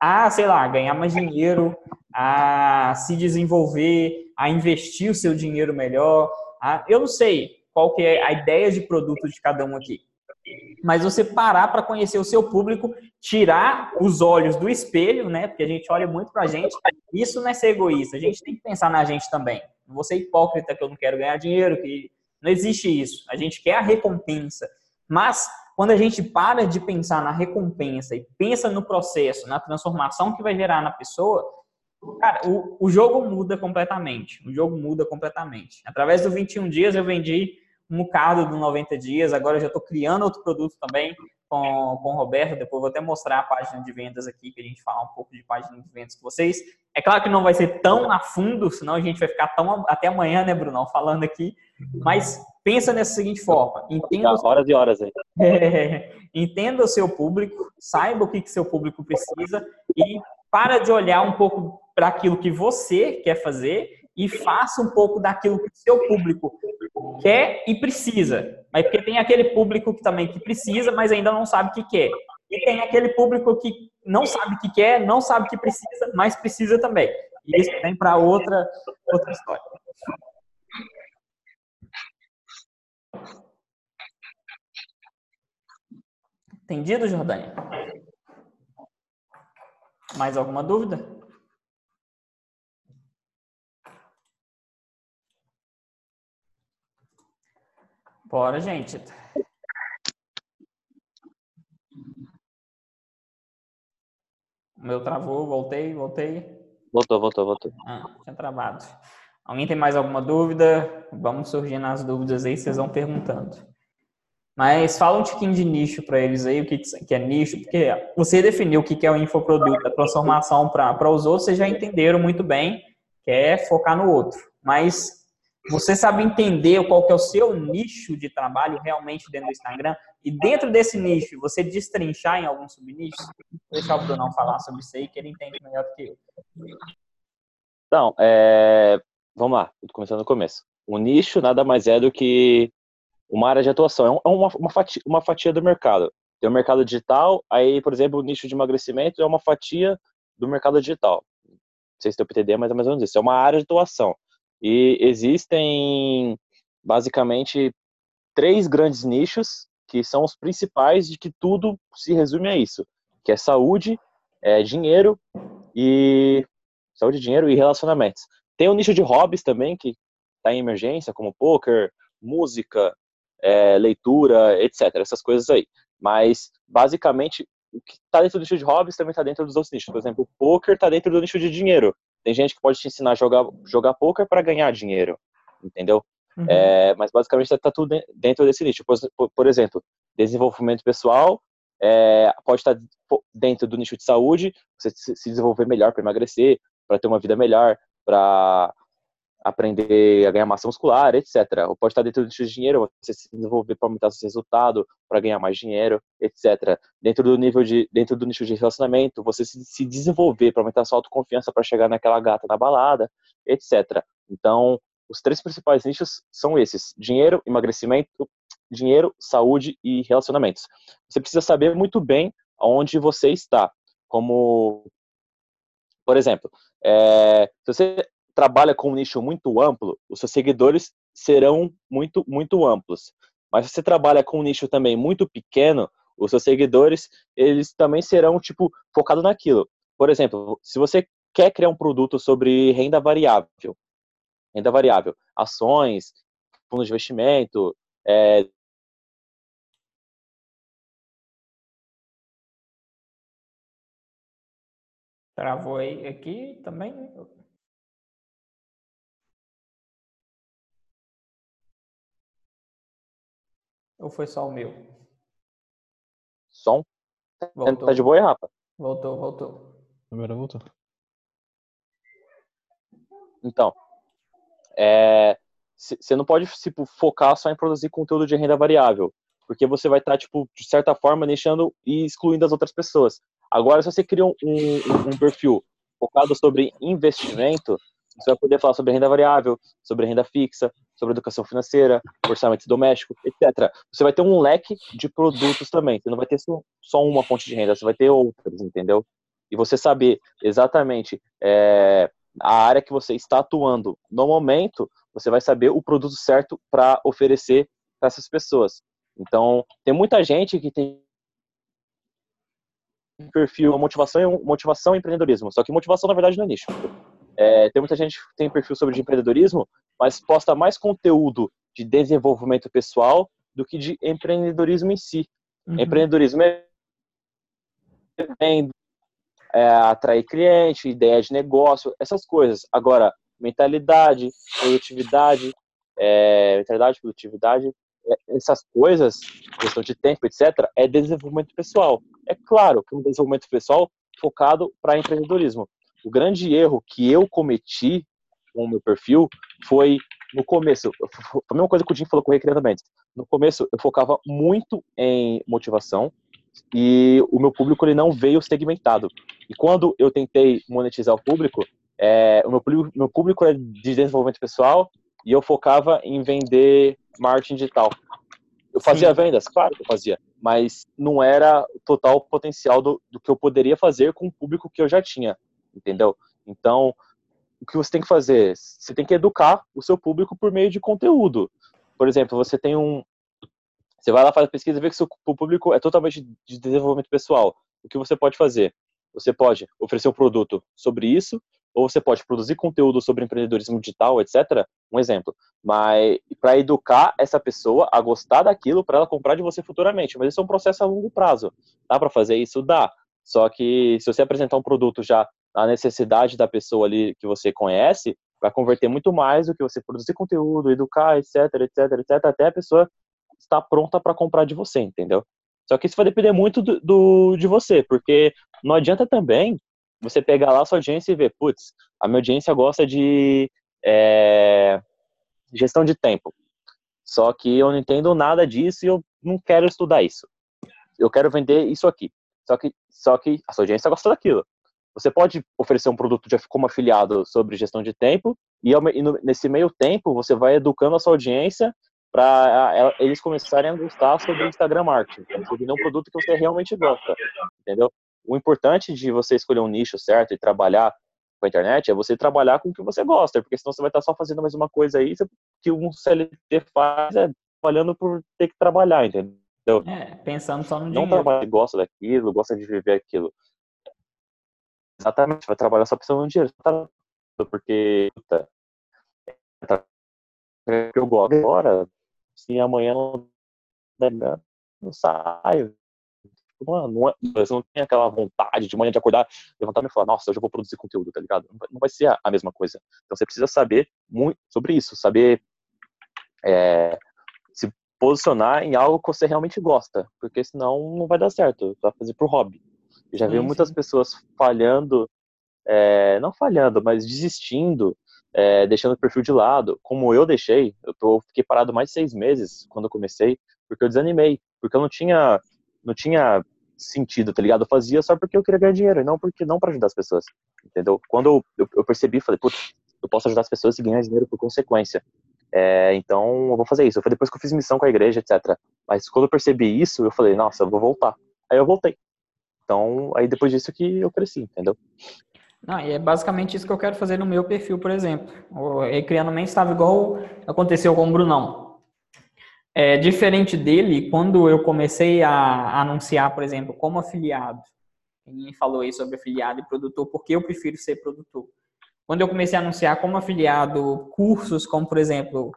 a, sei lá, ganhar mais dinheiro, a se desenvolver, a investir o seu dinheiro melhor. A, eu não sei qual que é a ideia de produto de cada um aqui. Mas você parar para conhecer o seu público, tirar os olhos do espelho, né? Porque a gente olha muito para a gente. Isso não é ser egoísta. A gente tem que pensar na gente também. Não vou ser hipócrita que eu não quero ganhar dinheiro, que não existe isso. A gente quer a recompensa. Mas quando a gente para de pensar na recompensa e pensa no processo, na transformação que vai gerar na pessoa, cara, o, o jogo muda completamente. O jogo muda completamente. Através do 21 dias eu vendi um bocado do 90 dias, agora eu já estou criando outro produto também com, com o Roberto, depois vou até mostrar a página de vendas aqui, que a gente fala um pouco de página de vendas com vocês. É claro que não vai ser tão a fundo, senão a gente vai ficar tão até amanhã, né, Brunão, falando aqui, mas pensa nessa seguinte forma, entenda... Horas e horas aí. É, entenda o seu público, saiba o que, que seu público precisa e para de olhar um pouco para aquilo que você quer fazer e faça um pouco daquilo que seu público quer e precisa. Mas porque tem aquele público que também que precisa, mas ainda não sabe o que quer. E tem aquele público que não sabe o que quer, não sabe o que precisa, mas precisa também. E isso vem para outra outra história. Entendido, Jordânia? Mais alguma dúvida? Bora, gente. O meu travou, voltei, voltei. Voltou, voltou, voltou. Ah, tinha travado. Alguém tem mais alguma dúvida? Vamos surgindo as dúvidas aí, vocês vão perguntando. Mas fala um tiquinho de nicho para eles aí, o que, que é nicho, porque você definiu o que é o infoproduto, a transformação para os outros, vocês já entenderam muito bem, que é focar no outro. Mas você sabe entender qual que é o seu nicho de trabalho realmente dentro do Instagram e dentro desse nicho você destrinchar em alguns subnichos? Vou deixar o Brunão falar sobre isso aí, que ele entende melhor do que eu. Então, é... vamos lá, começando do começo. O nicho nada mais é do que uma área de atuação, é, é uma, uma, fatia, uma fatia do mercado. Tem o mercado digital, aí, por exemplo, o nicho de emagrecimento é uma fatia do mercado digital. Não sei se deu para entender, mas é mais ou menos isso. É uma área de atuação. E existem basicamente três grandes nichos que são os principais de que tudo se resume a isso, que é saúde, é dinheiro e saúde, dinheiro e relacionamentos. Tem o nicho de hobbies também que está em emergência, como poker, música, é, leitura, etc. Essas coisas aí. Mas basicamente o que está dentro do nicho de hobbies também está dentro dos outros nichos. Por exemplo, o poker está dentro do nicho de dinheiro. Tem gente que pode te ensinar a jogar, jogar poker para ganhar dinheiro, entendeu? Uhum. É, mas basicamente está tudo dentro desse nicho. Por, por exemplo, desenvolvimento pessoal é, pode estar dentro do nicho de saúde, você se desenvolver melhor para emagrecer, para ter uma vida melhor, para aprender a ganhar massa muscular, etc. Ou pode estar dentro do nicho de dinheiro, você se desenvolver para aumentar seu resultado, para ganhar mais dinheiro, etc. Dentro do nível de, dentro do nicho de relacionamento, você se, se desenvolver para aumentar sua autoconfiança para chegar naquela gata na balada, etc. Então, os três principais nichos são esses: dinheiro, emagrecimento, dinheiro, saúde e relacionamentos. Você precisa saber muito bem onde você está. Como, por exemplo, é, se você trabalha com um nicho muito amplo, os seus seguidores serão muito, muito amplos. Mas se você trabalha com um nicho também muito pequeno, os seus seguidores, eles também serão, tipo, focados naquilo. Por exemplo, se você quer criar um produto sobre renda variável, renda variável, ações, fundos de investimento, é, Travou aí aqui também? Ou foi só o meu? som. Voltou. Tá de boa aí, Rafa? Voltou, voltou. Agora voltou. Então, você não pode tipo, focar só em produzir conteúdo de renda variável, porque você vai estar, tipo, de certa forma, deixando e excluindo as outras pessoas. Agora, se você cria um, um, um perfil focado sobre investimento, você vai poder falar sobre renda variável, sobre renda fixa, sobre educação financeira, orçamento doméstico, etc. Você vai ter um leque de produtos também. Você não vai ter só uma fonte de renda, você vai ter outras, entendeu? E você saber exatamente é, a área que você está atuando no momento, você vai saber o produto certo para oferecer para essas pessoas. Então, tem muita gente que tem perfil motivação, motivação e empreendedorismo. Só que motivação, na verdade, não é nicho. É, tem muita gente que tem perfil sobre empreendedorismo, mas posta mais conteúdo de desenvolvimento pessoal do que de empreendedorismo em si. Uhum. Empreendedorismo é, é atrair cliente, ideia de negócio, essas coisas. Agora, mentalidade, produtividade, é, mentalidade, produtividade, é, essas coisas, questão de tempo, etc., é desenvolvimento pessoal. É claro que um desenvolvimento pessoal focado para empreendedorismo. O grande erro que eu cometi com o meu perfil foi no começo, a mesma coisa que o Jim falou com o Recriando Mendes. No começo, eu focava muito em motivação e o meu público ele não veio segmentado. E quando eu tentei monetizar o público, é, o meu público, meu público é de desenvolvimento pessoal e eu focava em vender marketing digital. Eu fazia Sim. vendas, claro que eu fazia, mas não era o total potencial do, do que eu poderia fazer com o público que eu já tinha, entendeu? Então, o que você tem que fazer? Você tem que educar o seu público por meio de conteúdo. Por exemplo, você tem um. Você vai lá, faz a pesquisa e vê que seu público é totalmente de desenvolvimento pessoal. O que você pode fazer? Você pode oferecer um produto sobre isso, ou você pode produzir conteúdo sobre empreendedorismo digital, etc. Um exemplo. Mas para educar essa pessoa a gostar daquilo para ela comprar de você futuramente. Mas isso é um processo a longo prazo. Dá para fazer isso? Dá. Só que se você apresentar um produto já na necessidade da pessoa ali que você conhece, vai converter muito mais do que você produzir conteúdo, educar, etc, etc, etc, até a pessoa estar pronta para comprar de você, entendeu? Só que isso vai depender muito do, do, de você, porque não adianta também você pegar lá a sua audiência e ver, putz, a minha audiência gosta de é, gestão de tempo. Só que eu não entendo nada disso e eu não quero estudar isso. Eu quero vender isso aqui. Só que, só que a sua audiência gosta daquilo. Você pode oferecer um produto de, como afiliado sobre gestão de tempo e, nesse meio tempo você vai educando a sua audiência para eles começarem a gostar sobre Instagram marketing, sobre um produto que você realmente gosta, entendeu? O importante de você escolher um nicho certo e trabalhar com a internet é você trabalhar com o que você gosta, porque senão você vai estar só fazendo mais uma coisa aí que um CLT faz é trabalhando por ter que trabalhar, entendeu? É, pensando só no não dinheiro. Não trabalha, gosta daquilo, gosta de viver aquilo. Exatamente, vai trabalhar só pensando no dinheiro. Porque, puta, é eu gosto agora, se amanhã não não saio. Mano, não é, você não tem aquela vontade de manhã de acordar, levantar e falar, nossa, hoje eu vou produzir conteúdo, tá ligado? Não vai ser a, mesma coisa. Então você precisa saber muito sobre isso, saber é, se posicionar em algo que você realmente gosta, porque senão não vai dar certo, vai fazer pro hobby. Já vi muitas pessoas falhando, é, não falhando, mas desistindo é, deixando o perfil de lado, como eu deixei, eu tô, fiquei parado mais de seis meses quando eu comecei, porque eu desanimei, porque eu não tinha, não tinha sentido, tá ligado? Eu fazia só porque eu queria ganhar dinheiro, e não porque não para ajudar as pessoas, entendeu? Quando eu, eu percebi, falei, putz, eu posso ajudar as pessoas e ganhar dinheiro por consequência. É, então eu vou fazer isso. Foi depois que eu fiz missão com a igreja, etc. Mas quando eu percebi isso, eu falei, nossa, eu vou voltar. Aí eu voltei. Então, aí depois disso que eu cresci, entendeu? Não, e é basicamente isso que eu quero fazer no meu perfil, por exemplo. O Recriando Mente estava igual aconteceu com o Brunão. É, diferente dele, quando eu comecei a anunciar, por exemplo, como afiliado, ninguém falou aí sobre afiliado e produtor, porque eu prefiro ser produtor. Quando eu comecei a anunciar como afiliado cursos, como por exemplo,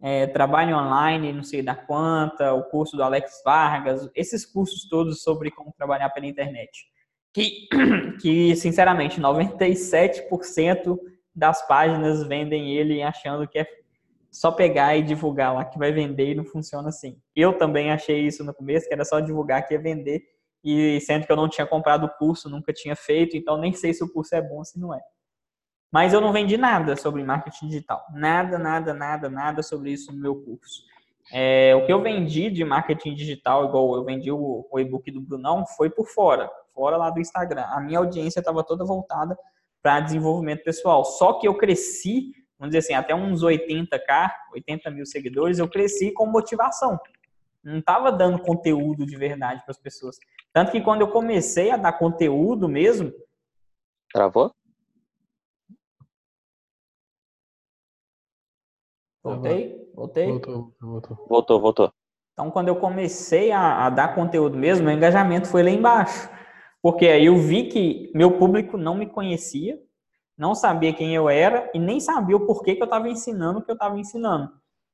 é, trabalho online, não sei da quanta, o curso do Alex Vargas, esses cursos todos sobre como trabalhar pela internet que, que sinceramente, 97% das páginas vendem ele achando que é só pegar e divulgar lá que vai vender e não funciona assim. Eu também achei isso no começo, que era só divulgar que ia vender, e sendo que eu não tinha comprado o curso, nunca tinha feito, então nem sei se o curso é bom se não é. Mas eu não vendi nada sobre marketing digital. Nada, nada, nada, nada sobre isso no meu curso. É, o que eu vendi de marketing digital, igual eu vendi o, o e-book do Brunão, foi por fora, fora lá do Instagram. A minha audiência estava toda voltada para desenvolvimento pessoal. Só que eu cresci, vamos dizer assim, até uns 80k, 80 mil seguidores, eu cresci com motivação. Não estava dando conteúdo de verdade para as pessoas. Tanto que quando eu comecei a dar conteúdo mesmo. Travou? Voltei? Voltei? Voltou, voltou. Voltou, voltou. Então, quando eu comecei a, a, dar conteúdo mesmo, meu engajamento foi lá embaixo. Porque aí eu vi que meu público não me conhecia, não sabia quem eu era e nem sabia o porquê que eu estava ensinando o que eu estava ensinando.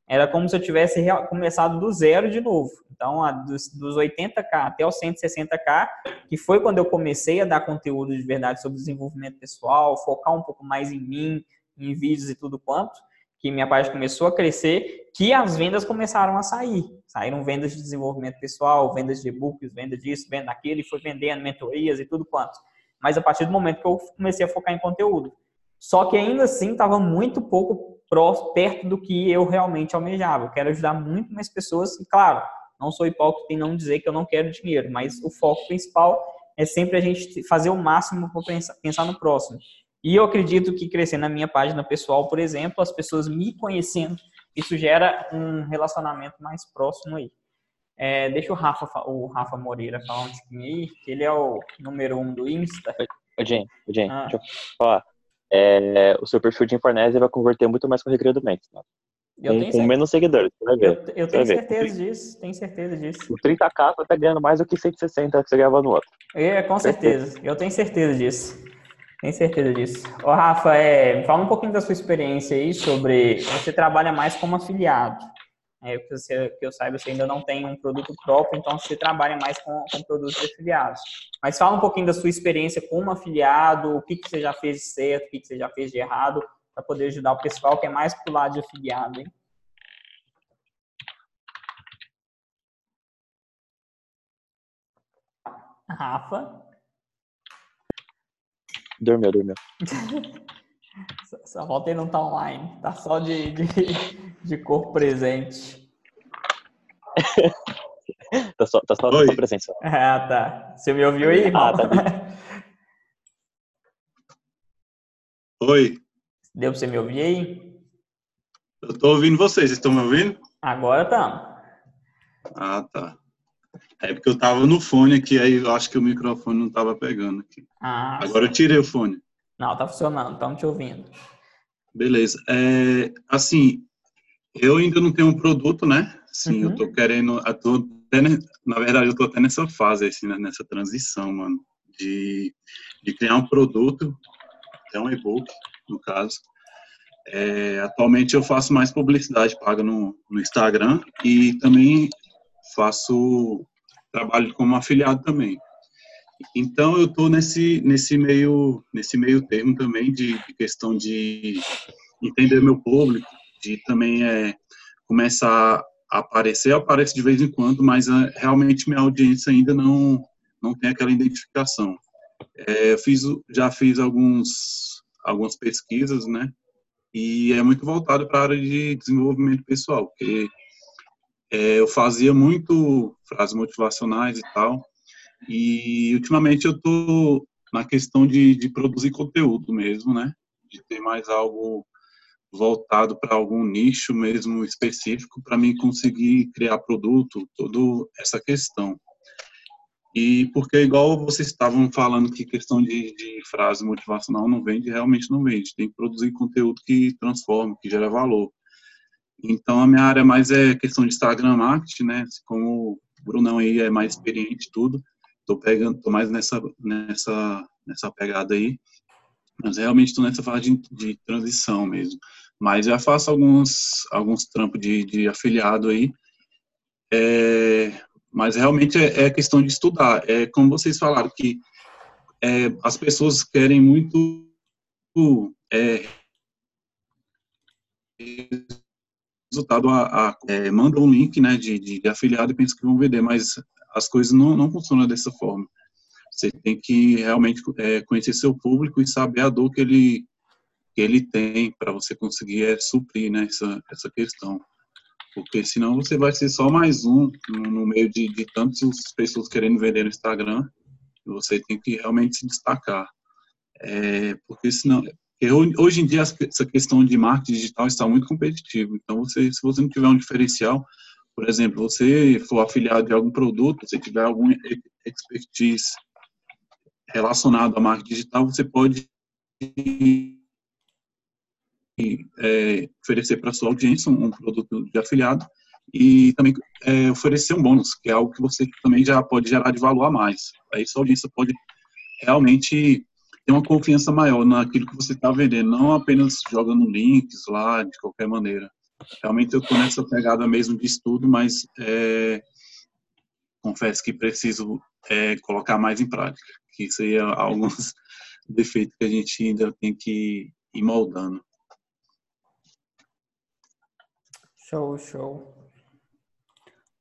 Era como se eu tivesse começado do zero de novo. Então, dos, dos 80k até os 160k, que foi quando eu comecei a dar conteúdo de verdade sobre desenvolvimento pessoal, focar um pouco mais em mim, em vídeos e tudo quanto, que minha página começou a crescer, que as vendas começaram a sair. Saíram vendas de desenvolvimento pessoal, vendas de e-books, venda disso, venda daquilo, e foi vendendo mentorias e tudo quanto. Mas a partir do momento que eu comecei a focar em conteúdo. Só que ainda assim estava muito pouco perto do que eu realmente almejava. Eu quero ajudar muito mais pessoas e, claro, não sou hipócrita em não dizer que eu não quero dinheiro, mas o foco principal é sempre a gente fazer o máximo para pensar, pensar no próximo. E eu acredito que crescer na minha página pessoal, por exemplo, as pessoas me conhecendo, isso gera um relacionamento mais próximo aí. É, deixa o Rafa, o Rafa Moreira falar um pouquinho aí, que ele é o número um do Insta. Ô, Jen, Jen, ah. deixa eu falar. É, o seu perfil de Infornésia vai converter muito mais com o Recreio do Mendes. Né? Com, com menos seguidores, você vai ver. Eu, eu tenho certeza ver. disso, tenho certeza disso. O 30k você tá ganhando mais do que 160 que você ganhava no outro. É, com certeza. certeza. Eu tenho certeza disso. Tenho certeza disso. Ô, Rafa, é, fala um pouquinho da sua experiência aí sobre. Você trabalha mais como afiliado. É, que, você, que eu saiba, você ainda não tem um produto próprio, então você trabalha mais com, com produtos afiliados. Mas fala um pouquinho da sua experiência como afiliado, o que, que você já fez de certo, o que, que você já fez de errado, para poder ajudar o pessoal que é mais pro lado de afiliado, hein? Rafa? Dormiu, dormiu. só ele não tá online. Tá só de, de, de corpo presente. tá só, tá só Oi. presença. Ah, tá. Você me ouviu aí, irmão? Ah, tá. Oi. Deu pra você me ouvir aí? Eu tô ouvindo vocês. Vocês estão me ouvindo? Agora tá. Ah, tá. É porque eu tava no fone aqui, aí eu acho que o microfone não tava pegando aqui. Ah, Agora sim. eu tirei o fone. Não, tá funcionando, estamos te ouvindo. Beleza. É, assim, eu ainda não tenho um produto, né? Sim, uhum. eu tô querendo, eu tô até, na verdade, eu tô até nessa fase, assim, né? nessa transição, mano, de, de criar um produto, até um e-book, no caso. É, atualmente eu faço mais publicidade paga no, no Instagram e também faço trabalho como afiliado também. Então eu estou nesse nesse meio nesse meio termo também de, de, questão de entender meu público, de também é, começar a aparecer, aparece de vez em quando, mas é, realmente minha audiência ainda não não tem aquela identificação. É, fiz já fiz alguns algumas pesquisas, né? e é muito voltado para a área de desenvolvimento pessoal, porque é, eu fazia muito frases motivacionais e tal, e ultimamente eu tô na questão de, de produzir conteúdo mesmo, né? De ter mais algo voltado para algum nicho mesmo específico para mim conseguir criar produto, toda essa questão. E porque, igual vocês estavam falando que questão de, de frase motivacional não vende, realmente não vende. Tem que produzir conteúdo que transforma, que gera valor. Então, a minha área mais é questão de Instagram marketing, né? Como o Brunão aí é mais experiente tudo, tô pegando, tô mais nessa, nessa, nessa pegada aí. Mas realmente estou nessa fase de, de, transição mesmo. Mas já faço alguns, alguns trampos de, de afiliado aí. É, mas realmente é, é, questão de estudar. É como vocês falaram, que é, as pessoas querem muito é, resultado a, a é, manda um link né, de, de, afiliado e pensa que vão vender, mas as coisas não, não funcionam dessa forma. Você tem que realmente é, conhecer seu público e saber a dor que ele, que ele tem para você conseguir é, suprir né, essa, essa questão porque senão você vai ser só mais um no meio de, de tantas pessoas querendo vender no Instagram. Você tem que realmente se destacar. É, porque senão, hoje em dia essa questão de marketing digital está muito competitivo. Então, você, se você não tiver um diferencial, por exemplo, você for afiliado de algum produto, se tiver algum expertise relacionado à marketing digital, você pode é, oferecer para sua audiência um, um, produto de afiliado e também é, oferecer um bônus, que é algo que você também já pode gerar de valor a mais. Aí sua audiência pode realmente ter uma confiança maior naquilo que você está vendendo, não apenas jogando links lá de qualquer maneira. Realmente eu estou nessa pegada mesmo de estudo, mas é, confesso que preciso é, colocar mais em prática, que aí é alguns defeitos que a gente ainda tem que ir moldando. Show, show.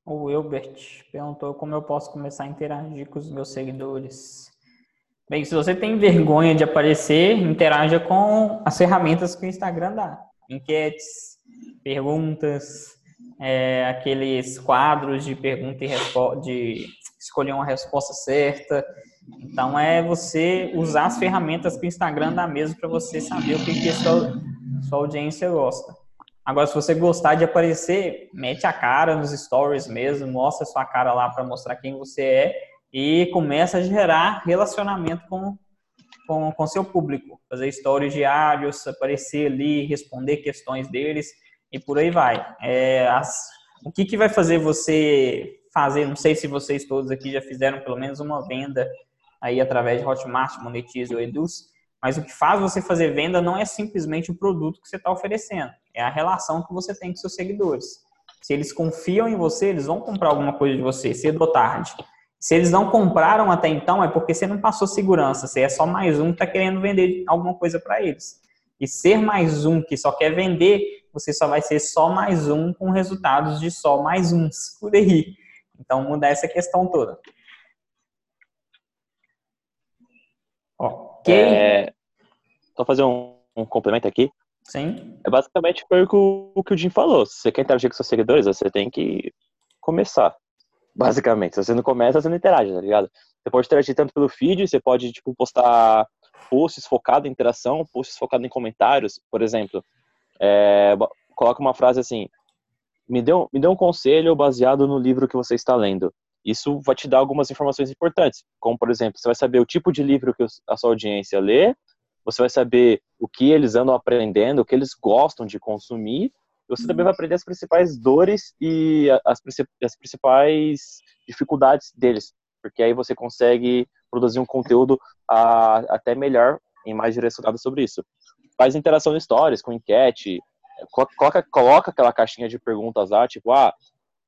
O Wilbert perguntou como eu posso começar a interagir com os meus seguidores. Bem, se você tem vergonha de aparecer, interaja com as ferramentas que o Instagram dá. Enquetes, perguntas, é, aqueles quadros de pergunta e resposta, de escolher uma resposta certa. Então, é você usar as ferramentas que o Instagram dá mesmo para você saber o que, que a sua, sua audiência gosta. Agora, se você gostar de aparecer, mete a cara nos stories mesmo, mostra sua cara lá para mostrar quem você é e começa a gerar relacionamento com com, com seu público, fazer stories diários, aparecer ali, responder questões deles e por aí vai. É, as, o que, que vai fazer você fazer? Não sei se vocês todos aqui já fizeram pelo menos uma venda aí através de Hotmart, Monetize ou Eduz, mas o que faz você fazer venda não é simplesmente o produto que você está oferecendo, é a relação que você tem com seus seguidores. Se eles confiam em você, eles vão comprar alguma coisa de você, cedo ou tarde. Se eles não compraram até então, é porque você não passou segurança. Você é só mais um que está querendo vender alguma coisa para eles. E ser mais um que só quer vender, você só vai ser só mais um com resultados de só mais uns por aí. Então, mudar essa questão toda. Ok. É, só fazer um, um complemento aqui. Sim. É basicamente foi o que o Jim falou. Se você quer interagir com seus seguidores, você tem que começar. Basicamente. Se você não começa, você não interage, tá ligado? Você pode interagir tanto pelo feed, você pode, tipo, postar posts focados em interação, posts focados em comentários, por exemplo. É, coloca uma frase assim, me dê, um, me dê um conselho baseado no livro que você está lendo. Isso vai te dar algumas informações importantes, como, por exemplo, você vai saber o tipo de livro que a sua audiência lê, você vai saber o que eles andam aprendendo, o que eles gostam de consumir, você também vai aprender as principais dores e as, as principais dificuldades deles, porque aí você consegue produzir um conteúdo a, até melhor e mais direcionado sobre isso. Faz interação no stories, com enquete, coloca, coloca aquela caixinha de perguntas lá, tipo, ah,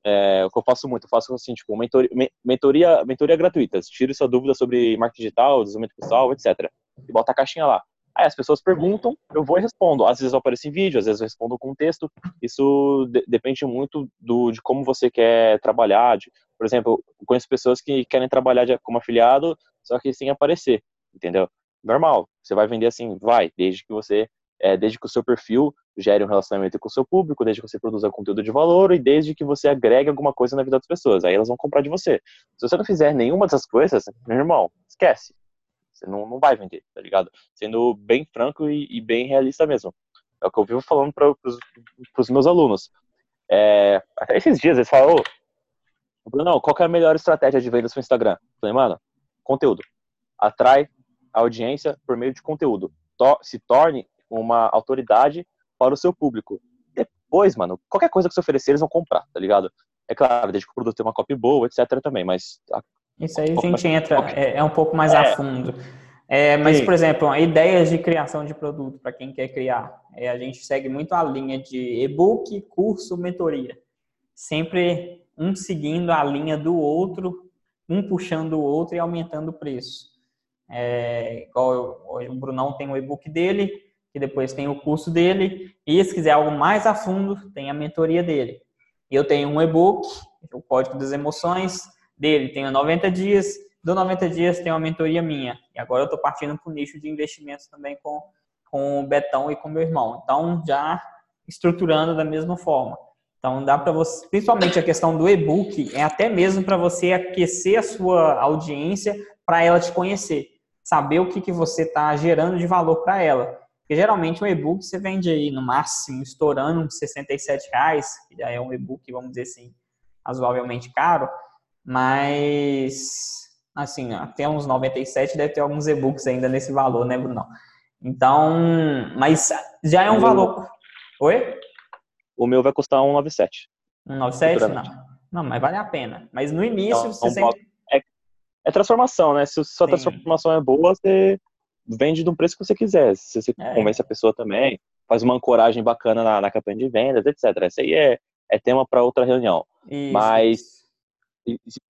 é, o que eu faço muito, eu faço assim, tipo, mentoria, mentoria, mentoria gratuita, tire sua dúvida sobre marketing digital, desenvolvimento pessoal, etc e bota a caixinha lá. Aí as pessoas perguntam, eu vou e respondo. Às vezes eu apareço em vídeo, às vezes eu respondo com texto. Isso de depende muito do, de como você quer trabalhar. De, por exemplo, eu conheço pessoas que querem trabalhar de, como afiliado, só que sem aparecer, entendeu? Normal. Você vai vender assim, vai, desde que você é, desde que o seu perfil gere um relacionamento com o seu público, desde que você produza conteúdo de valor e desde que você agregue alguma coisa na vida das pessoas. Aí elas vão comprar de você. Se você não fizer nenhuma dessas coisas, meu irmão, esquece. Você não, não vai vender, tá ligado? Sendo bem franco e, e bem realista mesmo. É o que eu vivo falando para os meus alunos. É, até esses dias eles falam, ô, Bruno, qual é a melhor estratégia de vendas para Instagram? Eu falei, mano, conteúdo. Atrai a audiência por meio de conteúdo. To se torne uma autoridade para o seu público. Depois, mano, qualquer coisa que você oferecer, eles vão comprar, tá ligado? É claro, desde que o produto tenha uma copy boa, etc. também, mas... Isso aí a gente entra, é, é um pouco mais é. a fundo. É, mas, Sim. por exemplo, ideias de criação de produto para quem quer criar. É, a gente segue muito a linha de e-book, curso, mentoria. Sempre um seguindo a linha do outro, um puxando o outro e aumentando o preço. É, igual o Brunão tem o e-book dele, que depois tem o curso dele, e se quiser algo mais a fundo, tem a mentoria dele. Eu tenho um e-book, o Código das Emoções, dele tenho 90 dias, do 90 dias tem uma mentoria minha. E agora eu estou partindo para o nicho de investimentos também com, com o Betão e com meu irmão. Então, já estruturando da mesma forma. Então, dá para você, principalmente a questão do e-book, é até mesmo para você aquecer a sua audiência para ela te conhecer. Saber o que, que você está gerando de valor para ela. Porque geralmente um e-book você vende aí no máximo estourando uns 67 reais, que já é um e-book, vamos dizer assim, razoavelmente caro, mas assim, até uns 97 deve ter alguns e-books ainda nesse valor, né, Bruno? Então, mas já é um valor. Oi? O meu vai custar 197. 197? Não. Não, mas vale a pena. Mas no início então, você sempre... é, é, transformação, né? Se sua Sim. transformação é boa, você vende de um preço que você quiser. Se você é. convence a pessoa também, faz uma ancoragem bacana na, na campanha de vendas, etc. Essa aí é, é tema para outra reunião. Isso, Mas isso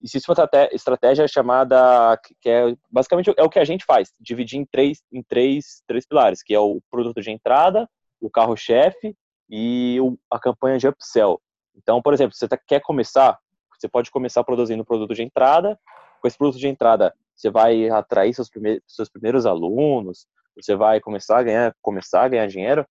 existe uma estratégia chamada que é basicamente é o que a gente faz, dividir em três em três três pilares, que é o produto de entrada, o carro-chefe e a campanha de upsell. Então, por exemplo, você tá, quer começar, você pode começar produzindo o produto de entrada. Com esse produto de entrada, você vai atrair seus primeiros, seus primeiros alunos, você vai começar a ganhar começar a ganhar dinheiro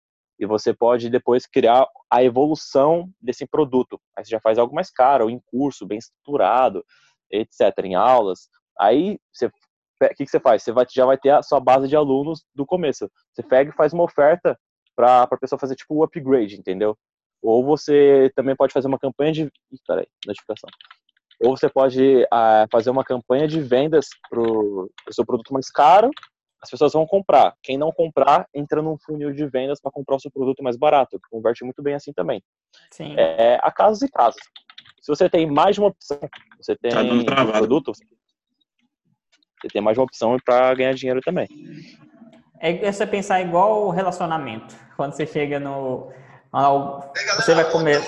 e você pode depois criar a evolução desse produto. Aí você já faz algo mais caro, em curso, bem estruturado, etc., em aulas. Aí, você, o que, que você faz? Você vai, já vai ter a sua base de alunos do começo. Você pega e faz uma oferta para a pessoa fazer tipo o upgrade, entendeu? Ou você também pode fazer uma campanha de. Peraí, notificação. Ou você pode ah, fazer uma campanha de vendas para o seu produto mais caro as pessoas vão comprar. Quem não comprar, entra num funil de vendas para comprar o seu produto mais barato, que converte muito bem assim também. Sim. É, há casos e casos. Se você tem mais de uma opção, você tem tá um produto, você tem mais de uma opção para ganhar dinheiro também. É você pensar igual o relacionamento. Quando você chega no. Você vai comer.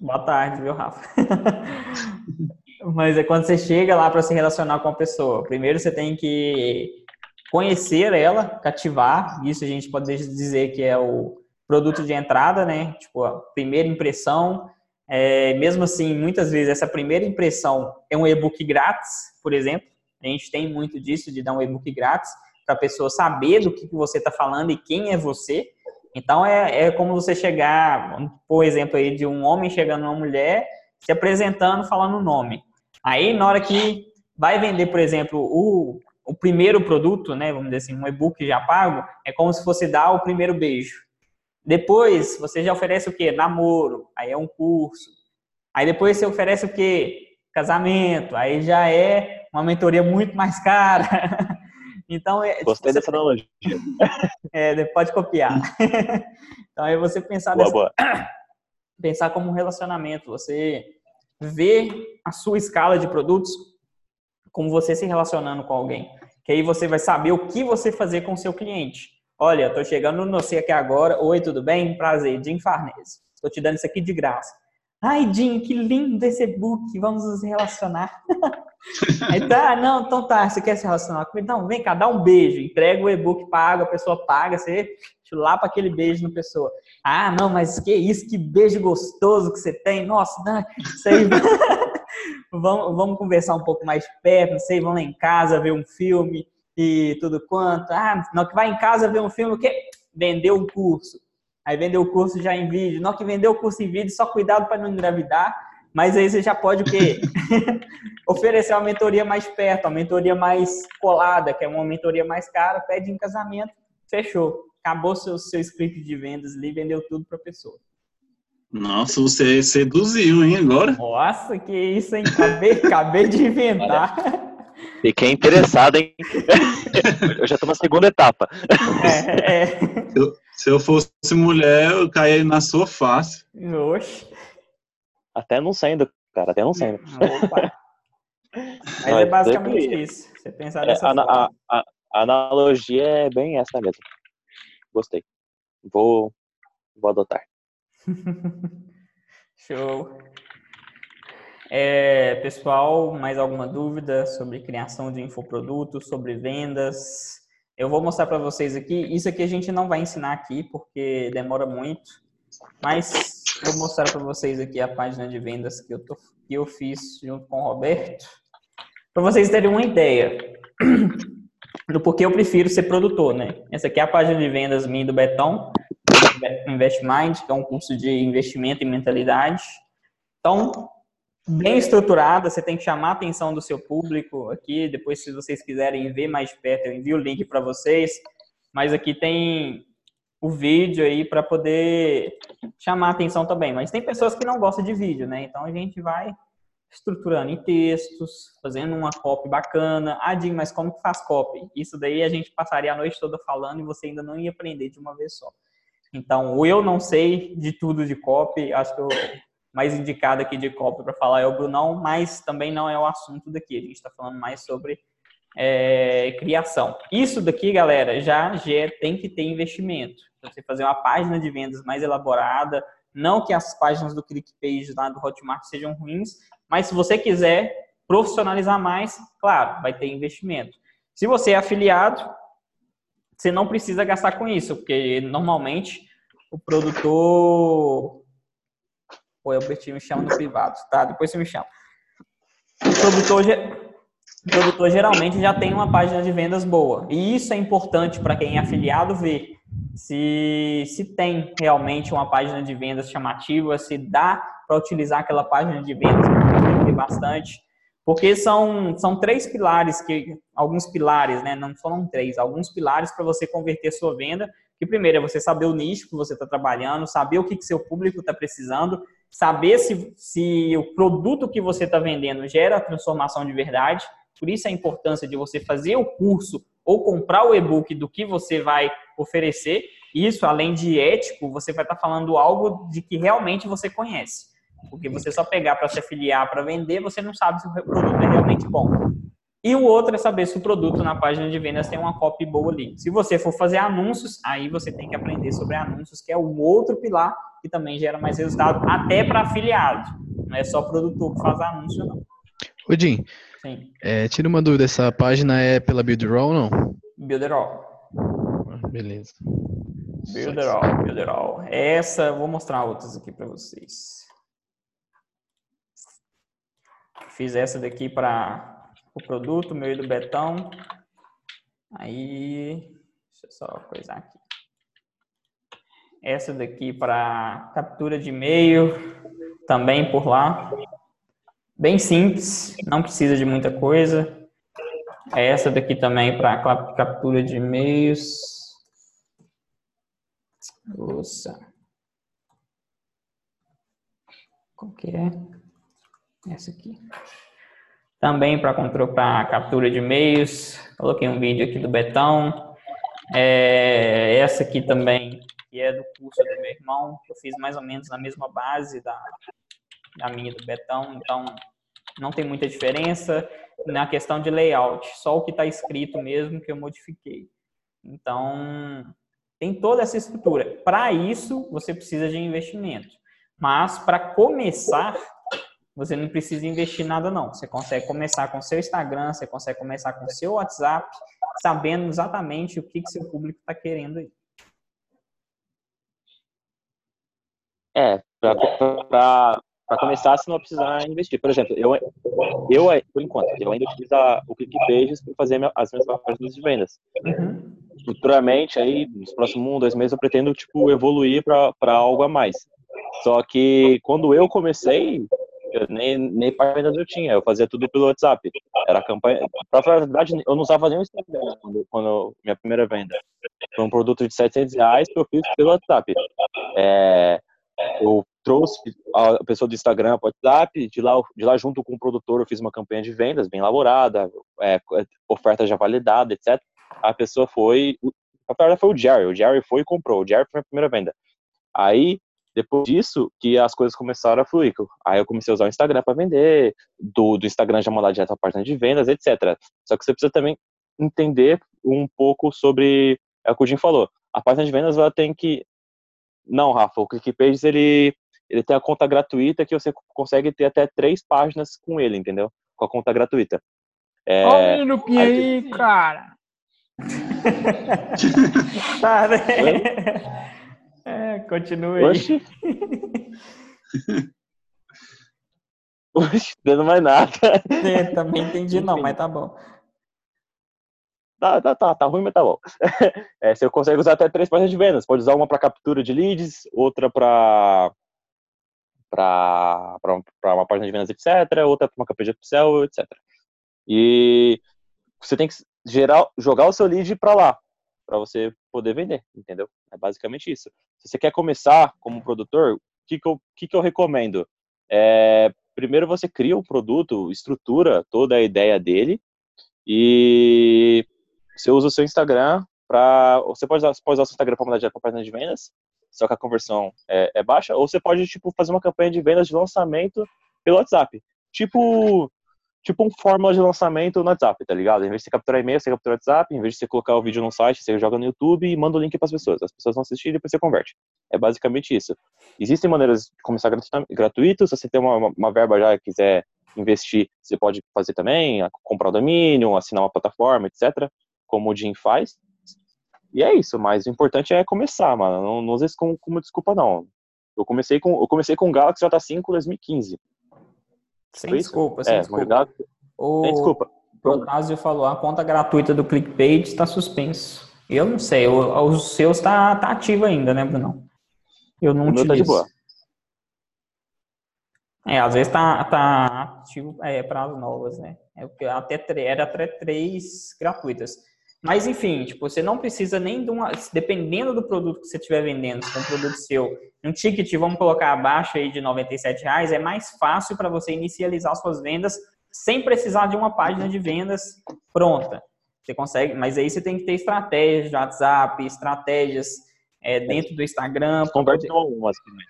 Boa tarde, viu, Rafa? Mas é quando você chega lá para se relacionar com a pessoa. Primeiro você tem que conhecer ela, cativar. Isso a gente pode dizer que é o produto de entrada, né? Tipo, a primeira impressão. É, mesmo assim, muitas vezes essa primeira impressão é um e-book grátis, por exemplo. A gente tem muito disso, de dar um e-book grátis, para a pessoa saber do que, que você está falando e quem é você. Então, é, é como você chegar, por exemplo, aí, de um homem chegando numa mulher, se apresentando, falando o nome. Aí, na hora que vai vender, por exemplo, o o primeiro produto, né, vamos dizer assim, um e-book já pago, é como se fosse dar o primeiro beijo. Depois, você já oferece o quê? Namoro, aí é um curso. Aí depois você oferece o quê? Casamento, aí já é uma mentoria muito mais cara. Então, é, Gostei dessa analogia. É, pode copiar. então, aí você pensar boa, dessa... boa. pensar como um relacionamento, você vê a sua escala de produtos como você se relacionando com alguém. Que aí você vai saber o que você fazer com o seu cliente. Olha, estou chegando no você aqui agora. Oi, tudo bem? Prazer, Jim Farnese. Estou te dando isso aqui de graça. Ai, Jim, que lindo esse e-book. Vamos nos relacionar. aí tá, não, então tá. Você quer se relacionar comigo? Não, vem cá, dá um beijo. Entrega o e-book, paga, a pessoa paga. Você para aquele beijo na pessoa. Ah, não, mas que isso, que beijo gostoso que você tem. Nossa, não, isso aí. vamos, vamos conversar um pouco mais perto, não sei, vamos lá em casa ver um filme e tudo quanto. Ah, não, que vai em casa ver um filme, o quê? vendeu o curso. Aí vendeu o curso já em vídeo. Não que vendeu o curso em vídeo, só cuidado para não engravidar. Mas aí você já pode o quê? Oferecer uma mentoria mais perto, uma mentoria mais colada, que é uma mentoria mais cara, pede em casamento, fechou. Acabou seu, seu script de vendas ali, vendeu tudo para a pessoa. Nossa, você seduziu, hein, agora? Nossa, que isso, hein? Acabei, acabei de inventar. Fiquei interessado, hein? eu já tô na segunda etapa. É, é. Se eu, se eu fosse mulher, eu caía na sua face. Oxe. Até não saindo, cara, até não saindo. Opa. Mas Não, é é basicamente isso. Você pensar É, dessa a, a- forma. a- a analogia é bem essa mesmo. Gostei. Vou, vou adotar. Show. É, pessoal, mais alguma dúvida sobre criação de infoprodutos, sobre vendas? Eu vou mostrar para vocês aqui. Isso aqui a gente não vai ensinar aqui porque demora muito, mas vou mostrar para vocês aqui a página de vendas que eu, tô, que eu fiz junto com o Roberto, para vocês terem uma ideia do porquê eu prefiro ser produtor, né? Essa aqui é a página de vendas minha do Betão, InvestMind, que é um curso de investimento e mentalidade. Então, bem estruturada, você tem que chamar a atenção do seu público aqui. Depois, se vocês quiserem ver mais de perto, eu envio o link para vocês. Mas aqui tem o vídeo aí para poder chamar a atenção também. Mas tem pessoas que não gostam de vídeo, né? Então a gente vai estruturando em textos, fazendo uma copy bacana. Ah, Jim, mas como que faz copy? Isso daí a gente passaria a noite toda falando e você ainda não ia aprender de uma vez só. Então, eu não sei de tudo de copy, acho que o mais indicado aqui de copy para falar é o Brunão, mas também não é o assunto daqui. A gente está falando mais sobre é, criação. Isso daqui, galera, já, já tem que ter investimento. Você fazer uma página de vendas mais elaborada, não que as páginas do ClickPage lá do Hotmart sejam ruins, mas se você quiser profissionalizar mais, claro, vai ter investimento. Se você é afiliado, você não precisa gastar com isso, porque normalmente o produtor. Pô, o Bertinho me chama no privado, tá? Depois você me chama. O produtor, o produtor geralmente já tem uma página de vendas boa. E isso é importante para quem é afiliado ver se, se tem realmente uma página de vendas chamativa, se dá para utilizar aquela página de vendas, bastante. Porque são, são três pilares, que alguns pilares, né? Não foram três, alguns pilares para você converter sua venda. Que primeiro é você saber o nicho que você está trabalhando, saber o que, que seu público está precisando, saber se, se o produto que você está vendendo gera transformação de verdade. Por isso a importância de você fazer o curso ou comprar o e-book do que você vai oferecer. Isso, além de ético, você vai estar falando algo de que realmente você conhece. Porque você só pegar para se afiliar para vender, você não sabe se o produto é realmente bom. E o outro é saber se o produto na página de vendas tem uma copy boa ali. Se você for fazer anúncios, aí você tem que aprender sobre anúncios, que é o outro pilar que também gera mais resultado, até para afiliado. Não é só produtor que faz anúncio, não. Ô, Jim, é, tira uma dúvida, essa página é pela Builderall ou não? Builderall. Ah, Beleza. Builderall, Builderall. Essa, vou mostrar outras aqui para vocês. Fiz essa daqui para o produto, meu e do Betão. Aí, deixa eu só coisar aqui. Essa daqui para captura de e-mail, também por lá. Bem simples, não precisa de muita coisa. Essa daqui também para captura de e-mails. Nossa. Qual que é? Essa aqui. Também para controle para captura de e-mails. Coloquei um vídeo aqui do Betão. É, essa aqui também, que é do curso do meu irmão. Eu fiz mais ou menos na mesma base da, da minha do Betão. Então, não tem muita diferença na questão de layout. Só o que está escrito mesmo que eu modifiquei. Então, tem toda essa estrutura. Para isso, você precisa de investimento. Mas, para começar, você não precisa investir nada, não. Você consegue começar com seu Instagram, você consegue começar com seu WhatsApp, sabendo exatamente o que, que seu público está querendo aí. É, para começar, você não precisar investir. Por exemplo, eu, eu por enquanto, eu ainda utilizo o ClickPages para fazer minha, as minhas páginas de vendas. Uhum. Futuramente, aí, nos próximos um, dois meses, eu pretendo, tipo, evoluir para algo a mais. Só que quando eu comecei, eu nem, nem páginas eu tinha, eu fazia tudo pelo WhatsApp. Era campanha. Pra falar a verdade, eu não usava nem o Instagram quando, quando minha primeira venda. Foi um produto de 700 reais que eu fiz pelo WhatsApp. É, eu trouxe a pessoa do Instagram para o WhatsApp, de lá, de lá junto com o produtor eu fiz uma campanha de vendas bem elaborada, é, oferta já validada, etc. A pessoa foi, a verdade foi o Jerry, o Jerry foi e comprou, o Jerry foi a primeira venda. Aí depois disso, que as coisas começaram a fluir. Aí eu comecei a usar o Instagram para vender, do, do Instagram já mandar direto a página de vendas, etc. Só que você precisa também entender um pouco sobre, é o que o Jim falou, a página de vendas ela tem que... Não, Rafa, o ClickPages, ele, ele tem a conta gratuita que você consegue ter até três páginas com ele, entendeu? Com a conta gratuita. É, Olha o menino aí, cara! tá, né? É, continue Oxi. Oxi, dando mais nada. É, também entendi não, mas tá bom. Tá, tá, tá, tá ruim, mas tá bom. É, você consegue usar até três páginas de vendas. Pode usar uma para captura de leads, outra para para uma página de vendas, etc. Outra para uma campanha de upsell, etc. E você tem que gerar, jogar o seu lead para lá, para você poder vender, entendeu? É basicamente isso. Se você quer começar como produtor, o que, que, eu, que, que eu recomendo? É, primeiro você cria o um produto, estrutura toda a ideia dele e você usa o seu Instagram para. Você pode usar, pode usar o seu Instagram para mandar direto para página de vendas, só que a conversão é, é, baixa, ou você pode tipo, fazer uma campanha de vendas de lançamento pelo WhatsApp. Tipo, tipo um fórmula de lançamento no WhatsApp, tá ligado? Em vez de você capturar e-mail, você captura WhatsApp, em vez de você colocar o vídeo no site, você joga no YouTube e manda o link para as pessoas. As pessoas vão assistir e depois você converte. É basicamente isso. Existem maneiras de começar gratuito, se você tem uma, uma, verba já e quiser investir, você pode fazer também, comprar o domínio, assinar uma plataforma, etc., como o Jim faz. E é isso, mas o importante é começar, mano. Não, não use isso como, como desculpa, não. Eu comecei com, eu comecei com o Galaxy J5 em 2015. Sem desculpa, sem é, desculpa. O... Sem desculpa. Protásio falou, a conta gratuita do ClickPage está suspenso. Eu não sei, o, o seu está tá ativo ainda, né, Bruno? Eu não o utilizo. Tá de boa. É, às vezes tá, tá ativo é, para as novas, né? É, até, era até três gratuitas. Mas, enfim, tipo, você não precisa nem de uma. Dependendo do produto que você estiver vendendo, se é um produto seu, um ticket, vamos colocar abaixo aí de 97 reais, é mais fácil para você inicializar suas vendas sem precisar de uma página de vendas pronta. Você consegue, mas aí você tem que ter estratégias de WhatsApp, estratégias é, dentro do Instagram. Converte um a um, assim. Né?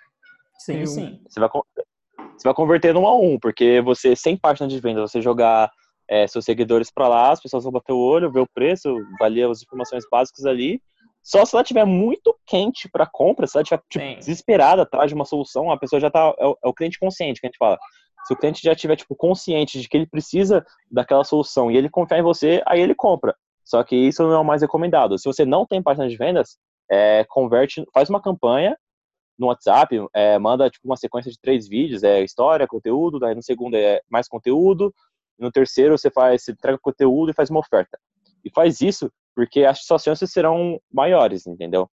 Sim, sim. Você vai, você vai converter um a um, porque você, sem página de venda, você jogar é, seus seguidores para lá, as pessoas vão bater o olho, ver o preço, valer as informações básicas ali. Só se ela estiver muito quente para compra, se ela estiver tipo, desesperada atrás de uma solução, a pessoa já tá. É o, é o, cliente consciente que a gente fala. Se o cliente já estiver tipo, consciente de que ele precisa daquela solução e ele confiar em você, aí ele compra. Só que isso não é o mais recomendado. Se você não tem página de vendas, é, converte, faz uma campanha no WhatsApp, é, manda tipo uma sequência de três vídeos, é história, conteúdo, daí no segundo é mais conteúdo, no terceiro você faz, você entrega conteúdo e faz uma oferta. E faz isso porque as suas chances serão maiores, entendeu?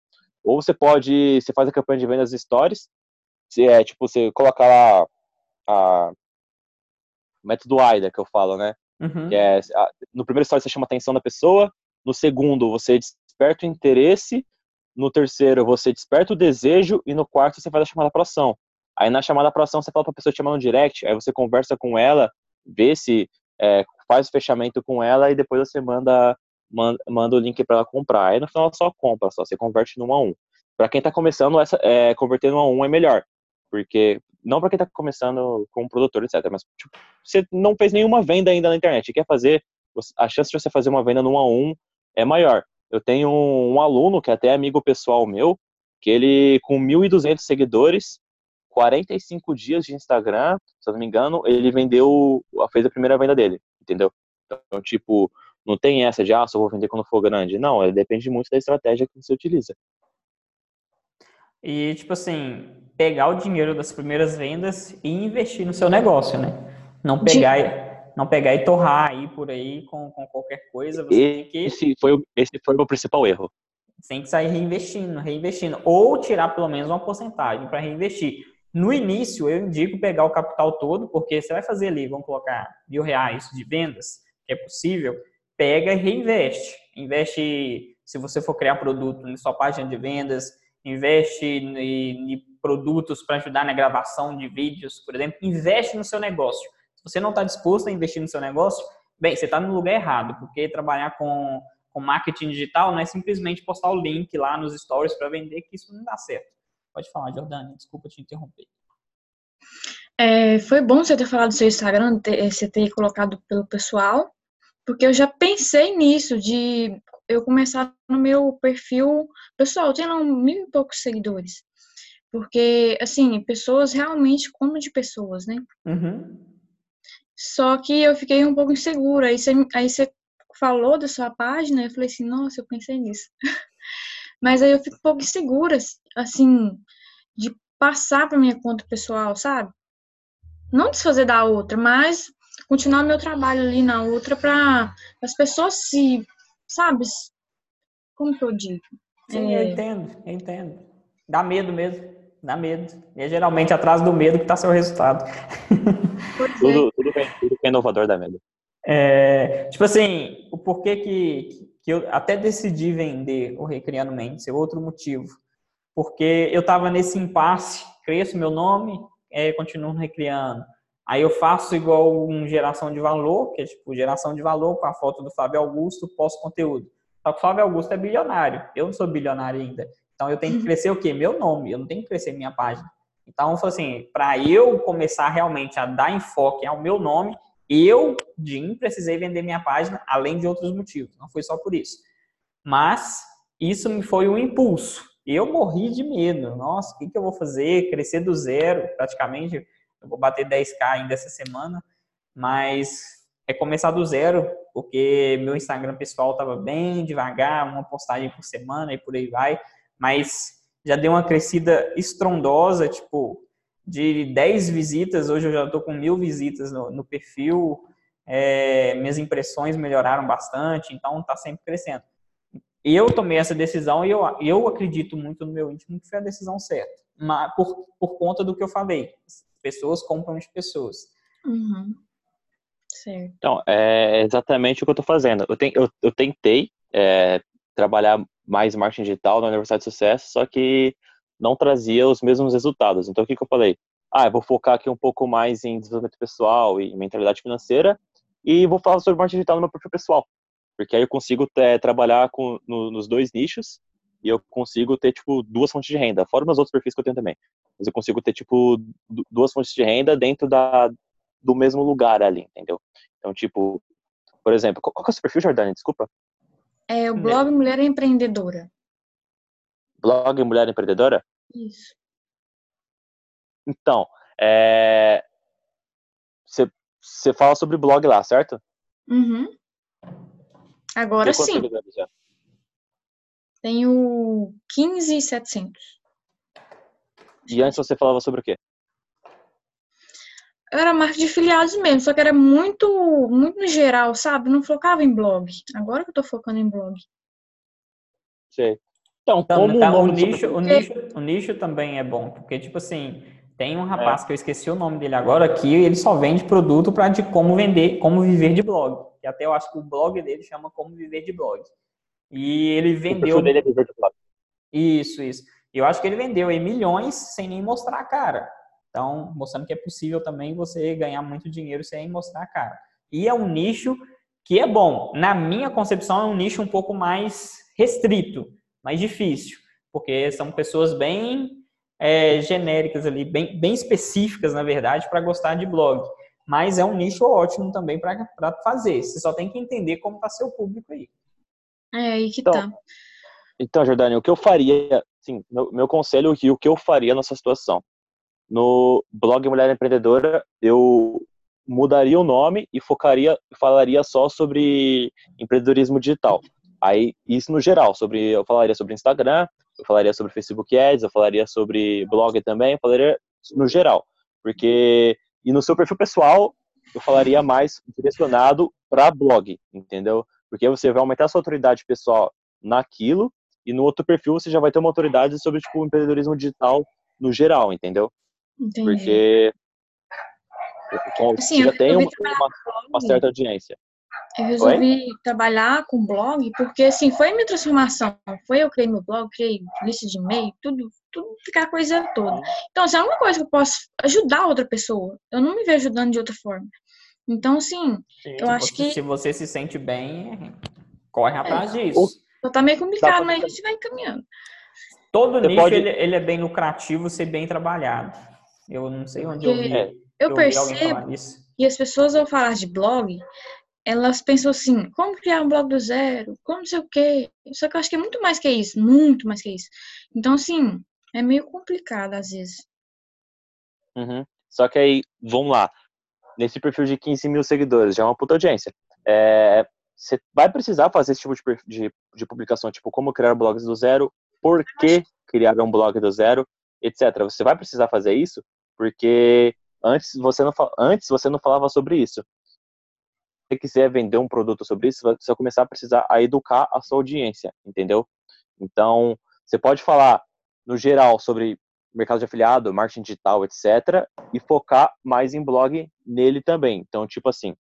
Ou você pode, você faz a campanha de vendas stories, você, é, tipo, você coloca lá a, método AIDA que eu falo, né? Uhum. Que é, a, no primeiro story você chama a atenção da pessoa, no segundo você desperta o interesse, no terceiro você desperta o desejo e no quarto você faz a chamada para ação. Aí na chamada para ação você fala para a pessoa te chamar no direct, aí você conversa com ela vê se é, faz o fechamento com ela e depois você manda, manda, manda o link para ela comprar. Aí no final só compra, só você converte no 1 a 1. Para quem está começando, essa, é, converter no 1 a 1 é melhor, porque não para quem está começando como produtor, etc. Mas tipo, você não fez nenhuma venda ainda na internet, quer fazer, a chance de você fazer uma venda no 1 a 1 é maior. Eu tenho um, um aluno que é até amigo pessoal meu, que ele com 1.200 seguidores 45 dias de Instagram, se eu não me engano, ele vendeu, fez a primeira venda dele, entendeu? Então, tipo, não tem essa de, ah, só vou vender quando for grande. Não, depende muito da estratégia que você utiliza. e, tipo assim, pegar o dinheiro das primeiras vendas e investir no seu negócio, né? Não pegar, e, não pegar e torrar aí por aí com, com qualquer coisa. Você tem que, Esse foi, o- esse foi o meu principal erro. tem que sair reinvestindo, reinvestindo. Ou tirar pelo menos uma porcentagem para reinvestir. No início, eu indico pegar o capital todo, porque você vai fazer ali, vamos colocar mil reais de vendas, que é possível, pega e reinveste. Investe, se você for criar produto na sua página de vendas, investe em, em produtos para ajudar na gravação de vídeos, por exemplo, investe no seu negócio. Se você não está disposto a investir no seu negócio, bem, você está no lugar errado, porque trabalhar com, com marketing digital não é simplesmente postar o link lá nos stories para vender, que isso não dá certo. Pode falar, Jordânia, desculpa te interromper. É, foi bom você ter falado do seu Instagram, ter- você ter colocado pelo pessoal, porque eu já pensei nisso, de eu começar no meu perfil pessoal, eu tenho mil e poucos seguidores. Porque, assim, pessoas realmente como de pessoas, né? Uhum. Só que eu fiquei um pouco insegura. Aí você, aí você falou da sua página, eu falei assim, nossa, eu pensei nisso. Mas aí eu fico um pouco insegura, assim, de passar para minha conta pessoal, sabe? Não desfazer da outra, mas continuar meu trabalho ali na outra para as pessoas se, sabe? Como que eu digo? Sim, É. eu entendo, eu entendo. Dá medo mesmo, dá medo. E é geralmente atrás do medo que está seu resultado. É. Tudo, tudo, que, tudo é inovador dá medo. É, tipo assim, o porquê que, que eu até decidi vender o Recriando Mentes é outro motivo. Porque eu estava nesse impasse, cresço meu nome, é, continuo Recriando. Aí eu faço igual um geração de valor, que é tipo geração de valor com a foto do Flávio Augusto, posto conteúdo. Só que o Flávio Augusto é bilionário, eu não sou bilionário ainda. Então eu tenho que crescer o quê? Meu nome, eu não tenho que crescer minha página. Então, assim, para eu começar realmente a dar enfoque ao meu nome, eu, Jim, precisei vender minha página, além de outros motivos. Não foi só por isso. Mas isso me foi um impulso. Eu morri de medo. Nossa, o que, que eu vou fazer? Crescer do zero, praticamente. Eu vou bater 10k ainda essa semana. Mas é começar do zero, porque meu Instagram pessoal estava bem devagar, uma postagem por semana e por aí vai. Mas já deu uma crescida estrondosa, tipo, de 10 visitas, hoje eu já estou com mil visitas no, no perfil, é, minhas impressões melhoraram bastante, então está sempre crescendo. Eu tomei essa decisão e eu, eu acredito muito no meu íntimo que foi a decisão certa, mas por, por conta do que eu falei, pessoas compram de pessoas. Uhum. Certo. Então, é exatamente o que eu estou fazendo. Eu, ten, eu, eu tentei é, trabalhar mais marketing digital na Universidade de Sucesso, só que não trazia os mesmos resultados. Então, o que, que eu falei? Ah, eu vou focar aqui um pouco mais em desenvolvimento pessoal e mentalidade financeira e vou falar sobre marketing digital no meu perfil pessoal. Porque aí eu consigo ter, trabalhar com, no, nos dois nichos e eu consigo ter, tipo, duas fontes de renda, fora meus outros perfis que eu tenho também. Mas eu consigo ter, tipo, duas fontes de renda dentro da, do mesmo lugar ali, entendeu? Então, tipo, por exemplo, qual, qual é o seu perfil, Jordânia? Desculpa. É o blog Mulher Empreendedora. Blog Mulher Empreendedora? Isso. Então, é... você fala sobre blog lá, certo? Uhum. Agora Tem sim. já? Tenho 15,700. E antes você falava sobre o quê? Eu era marca de afiliados mesmo, só que era muito, muito no geral, sabe? Não focava em blog. Agora que eu tô focando em blog. Sei. Então, Então, como tá, o nicho, o, nicho, o nicho também é bom, porque, tipo assim, tem um rapaz que eu esqueci o nome dele agora, que ele só vende produto para de como vender, como viver de blog. E até eu acho que o blog dele chama Como Viver de Blog. E ele O vendeu. perfil dele é viver de blog. Isso, isso. Eu acho que ele vendeu em milhões sem nem mostrar a cara. Então, mostrando que é possível também você ganhar muito dinheiro sem mostrar a cara. E é um nicho que é bom. Na minha concepção, é um nicho um pouco mais restrito, mais difícil, porque são pessoas bem é, genéricas ali, bem, bem específicas, na verdade, para gostar de blog. Mas é um nicho ótimo também para fazer. Você só tem que entender como está seu público aí. É aí que Então, tá. Então, Jordânia, o que eu faria, sim, meu, meu conselho e o que eu faria nessa situação? No blog Mulher Empreendedora, eu mudaria o nome e focaria, falaria só sobre empreendedorismo digital. Aí, isso no geral, sobre, eu falaria sobre Instagram, eu falaria sobre Facebook Ads, eu falaria sobre blog também, eu falaria no geral. Porque, e no seu perfil pessoal, eu falaria mais direcionado para blog, entendeu? Porque você vai aumentar a sua autoridade pessoal naquilo, e no outro perfil você já vai ter uma autoridade sobre, tipo, empreendedorismo digital no geral, entendeu? Entendi. Porque Assim, você já tem uma, uma, uma certa audiência. Eu resolvi trabalhar com blog porque, assim, foi a minha transformação. Foi eu criei meu blog, criei lista de e-mail, tudo, tudo, aquela coisa toda. Então, assim, é uma coisa que eu posso ajudar outra pessoa. Eu não me vejo ajudando de outra forma. Então, assim, eu acho Se- que Se você se sente bem, corre atrás Ou- disso. só tá meio complicado, pra- mas a gente vai encaminhando. Todo Você nicho pode- ele, ele é bem lucrativo se bem trabalhado. Eu não sei onde eu vi, Porque É, Eu eu vi alguém percebo falar isso. que as pessoas, ao falar de blog, elas pensam assim, como criar um blog do zero? Como não sei o quê? Só que eu acho que é muito mais que isso, muito mais que isso. Então, assim, é meio complicado às vezes. Uhum. Só que aí, vamos lá. Nesse perfil de 15 mil seguidores, já é uma puta audiência. É, você vai precisar fazer esse tipo de, de, de publicação, tipo, como criar blogs do zero, por que criar um blog do zero, etc. Você vai precisar fazer isso, porque antes você não, antes você não falava sobre isso. Se você quiser vender um produto sobre isso, você vai começar a precisar a educar a sua audiência, entendeu? Então, você pode falar, no geral, sobre mercado de afiliado, marketing digital, etc. E focar mais em blog nele também. Então, tipo assim,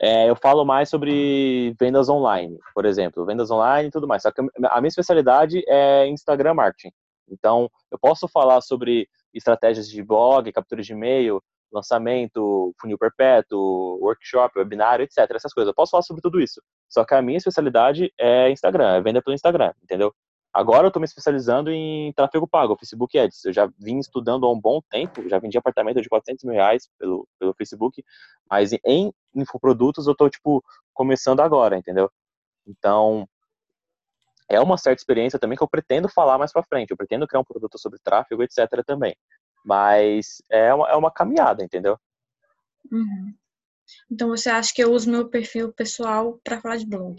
é, eu falo mais sobre vendas online, por exemplo, vendas online e tudo mais. Só que a minha especialidade é Instagram marketing. Então, eu posso falar sobre estratégias de blog, captura de e-mail, lançamento, funil perpétuo, workshop, webinário, etc. Essas coisas. Eu posso falar sobre tudo isso. Só que a minha especialidade é Instagram, é venda pelo Instagram, entendeu? Agora eu estou me especializando em tráfego pago, Facebook Ads. Eu já vim estudando há um bom tempo, já vendi apartamento de 400 mil reais pelo, pelo Facebook, mas em infoprodutos eu estou, tipo, começando agora, entendeu? Então, é uma certa experiência também que eu pretendo falar mais para frente. Eu pretendo criar um produto sobre tráfego, etc. também. Mas é uma, é uma caminhada, entendeu? Uhum. Então você acha que eu uso meu perfil pessoal para falar de blog?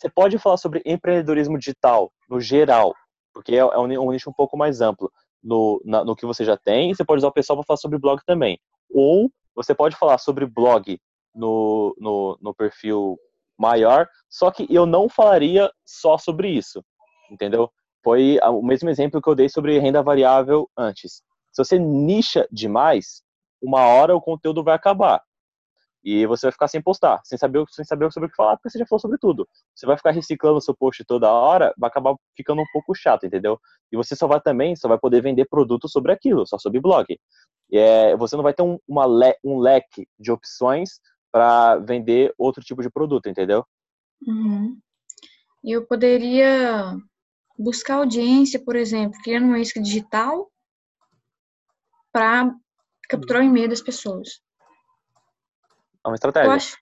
Você pode falar sobre empreendedorismo digital, no geral, porque é um, um nicho um pouco mais amplo no, na, no que você já tem, você pode usar o pessoal para falar sobre blog também. Ou você pode falar sobre blog no, no, no perfil maior, só que eu não falaria só sobre isso, entendeu? Foi o mesmo exemplo que eu dei sobre renda variável antes. Se você nicha demais, uma hora o conteúdo vai acabar. E você vai ficar sem postar, sem saber, sem saber sobre o que falar, porque você já falou sobre tudo. Você vai ficar reciclando seu post toda hora, vai acabar ficando um pouco chato, entendeu? E você só vai também, só vai poder vender produtos sobre aquilo, só sobre blog. É, você não vai ter um, uma le, um leque de opções para vender outro tipo de produto, entendeu? Uhum. Eu poderia buscar audiência, por exemplo, criando uma isca digital para capturar o e-mail das pessoas. É uma Eu estratégia. acho.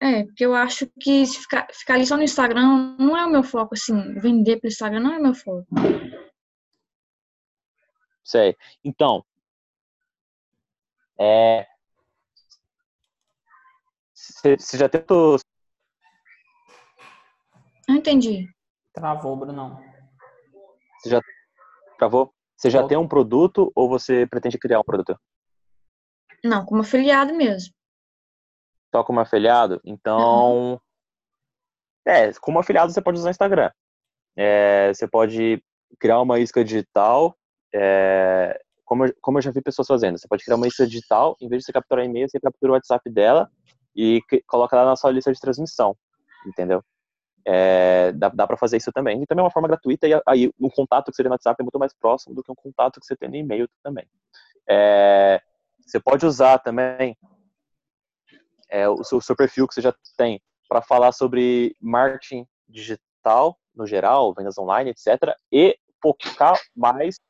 É, porque eu acho que se ficar, ficar ali só no Instagram não é o meu foco, assim, vender pelo Instagram não é o meu foco. Sei. Então, é, você já tentou Não entendi. Travou, Brunão. Você já travou? Você já Volta. tem um produto ou você pretende criar um produto? Não, como afiliado mesmo. Só como afiliado? Então. É, como afiliado você pode usar o Instagram. É, você pode criar uma isca digital. é, como, eu, como eu já vi pessoas fazendo, você pode criar uma isca digital, em vez de você capturar e-mail, você captura o WhatsApp dela e que- coloca lá na sua lista de transmissão. Entendeu? É, dá dá para fazer isso também. E também é uma forma gratuita, e aí um contato que você tem no WhatsApp é muito mais próximo do que um contato que você tem no e-mail também. É, você pode usar também é, o, seu, o seu perfil que você já tem para falar sobre marketing digital no geral, vendas online, etc. E focar mais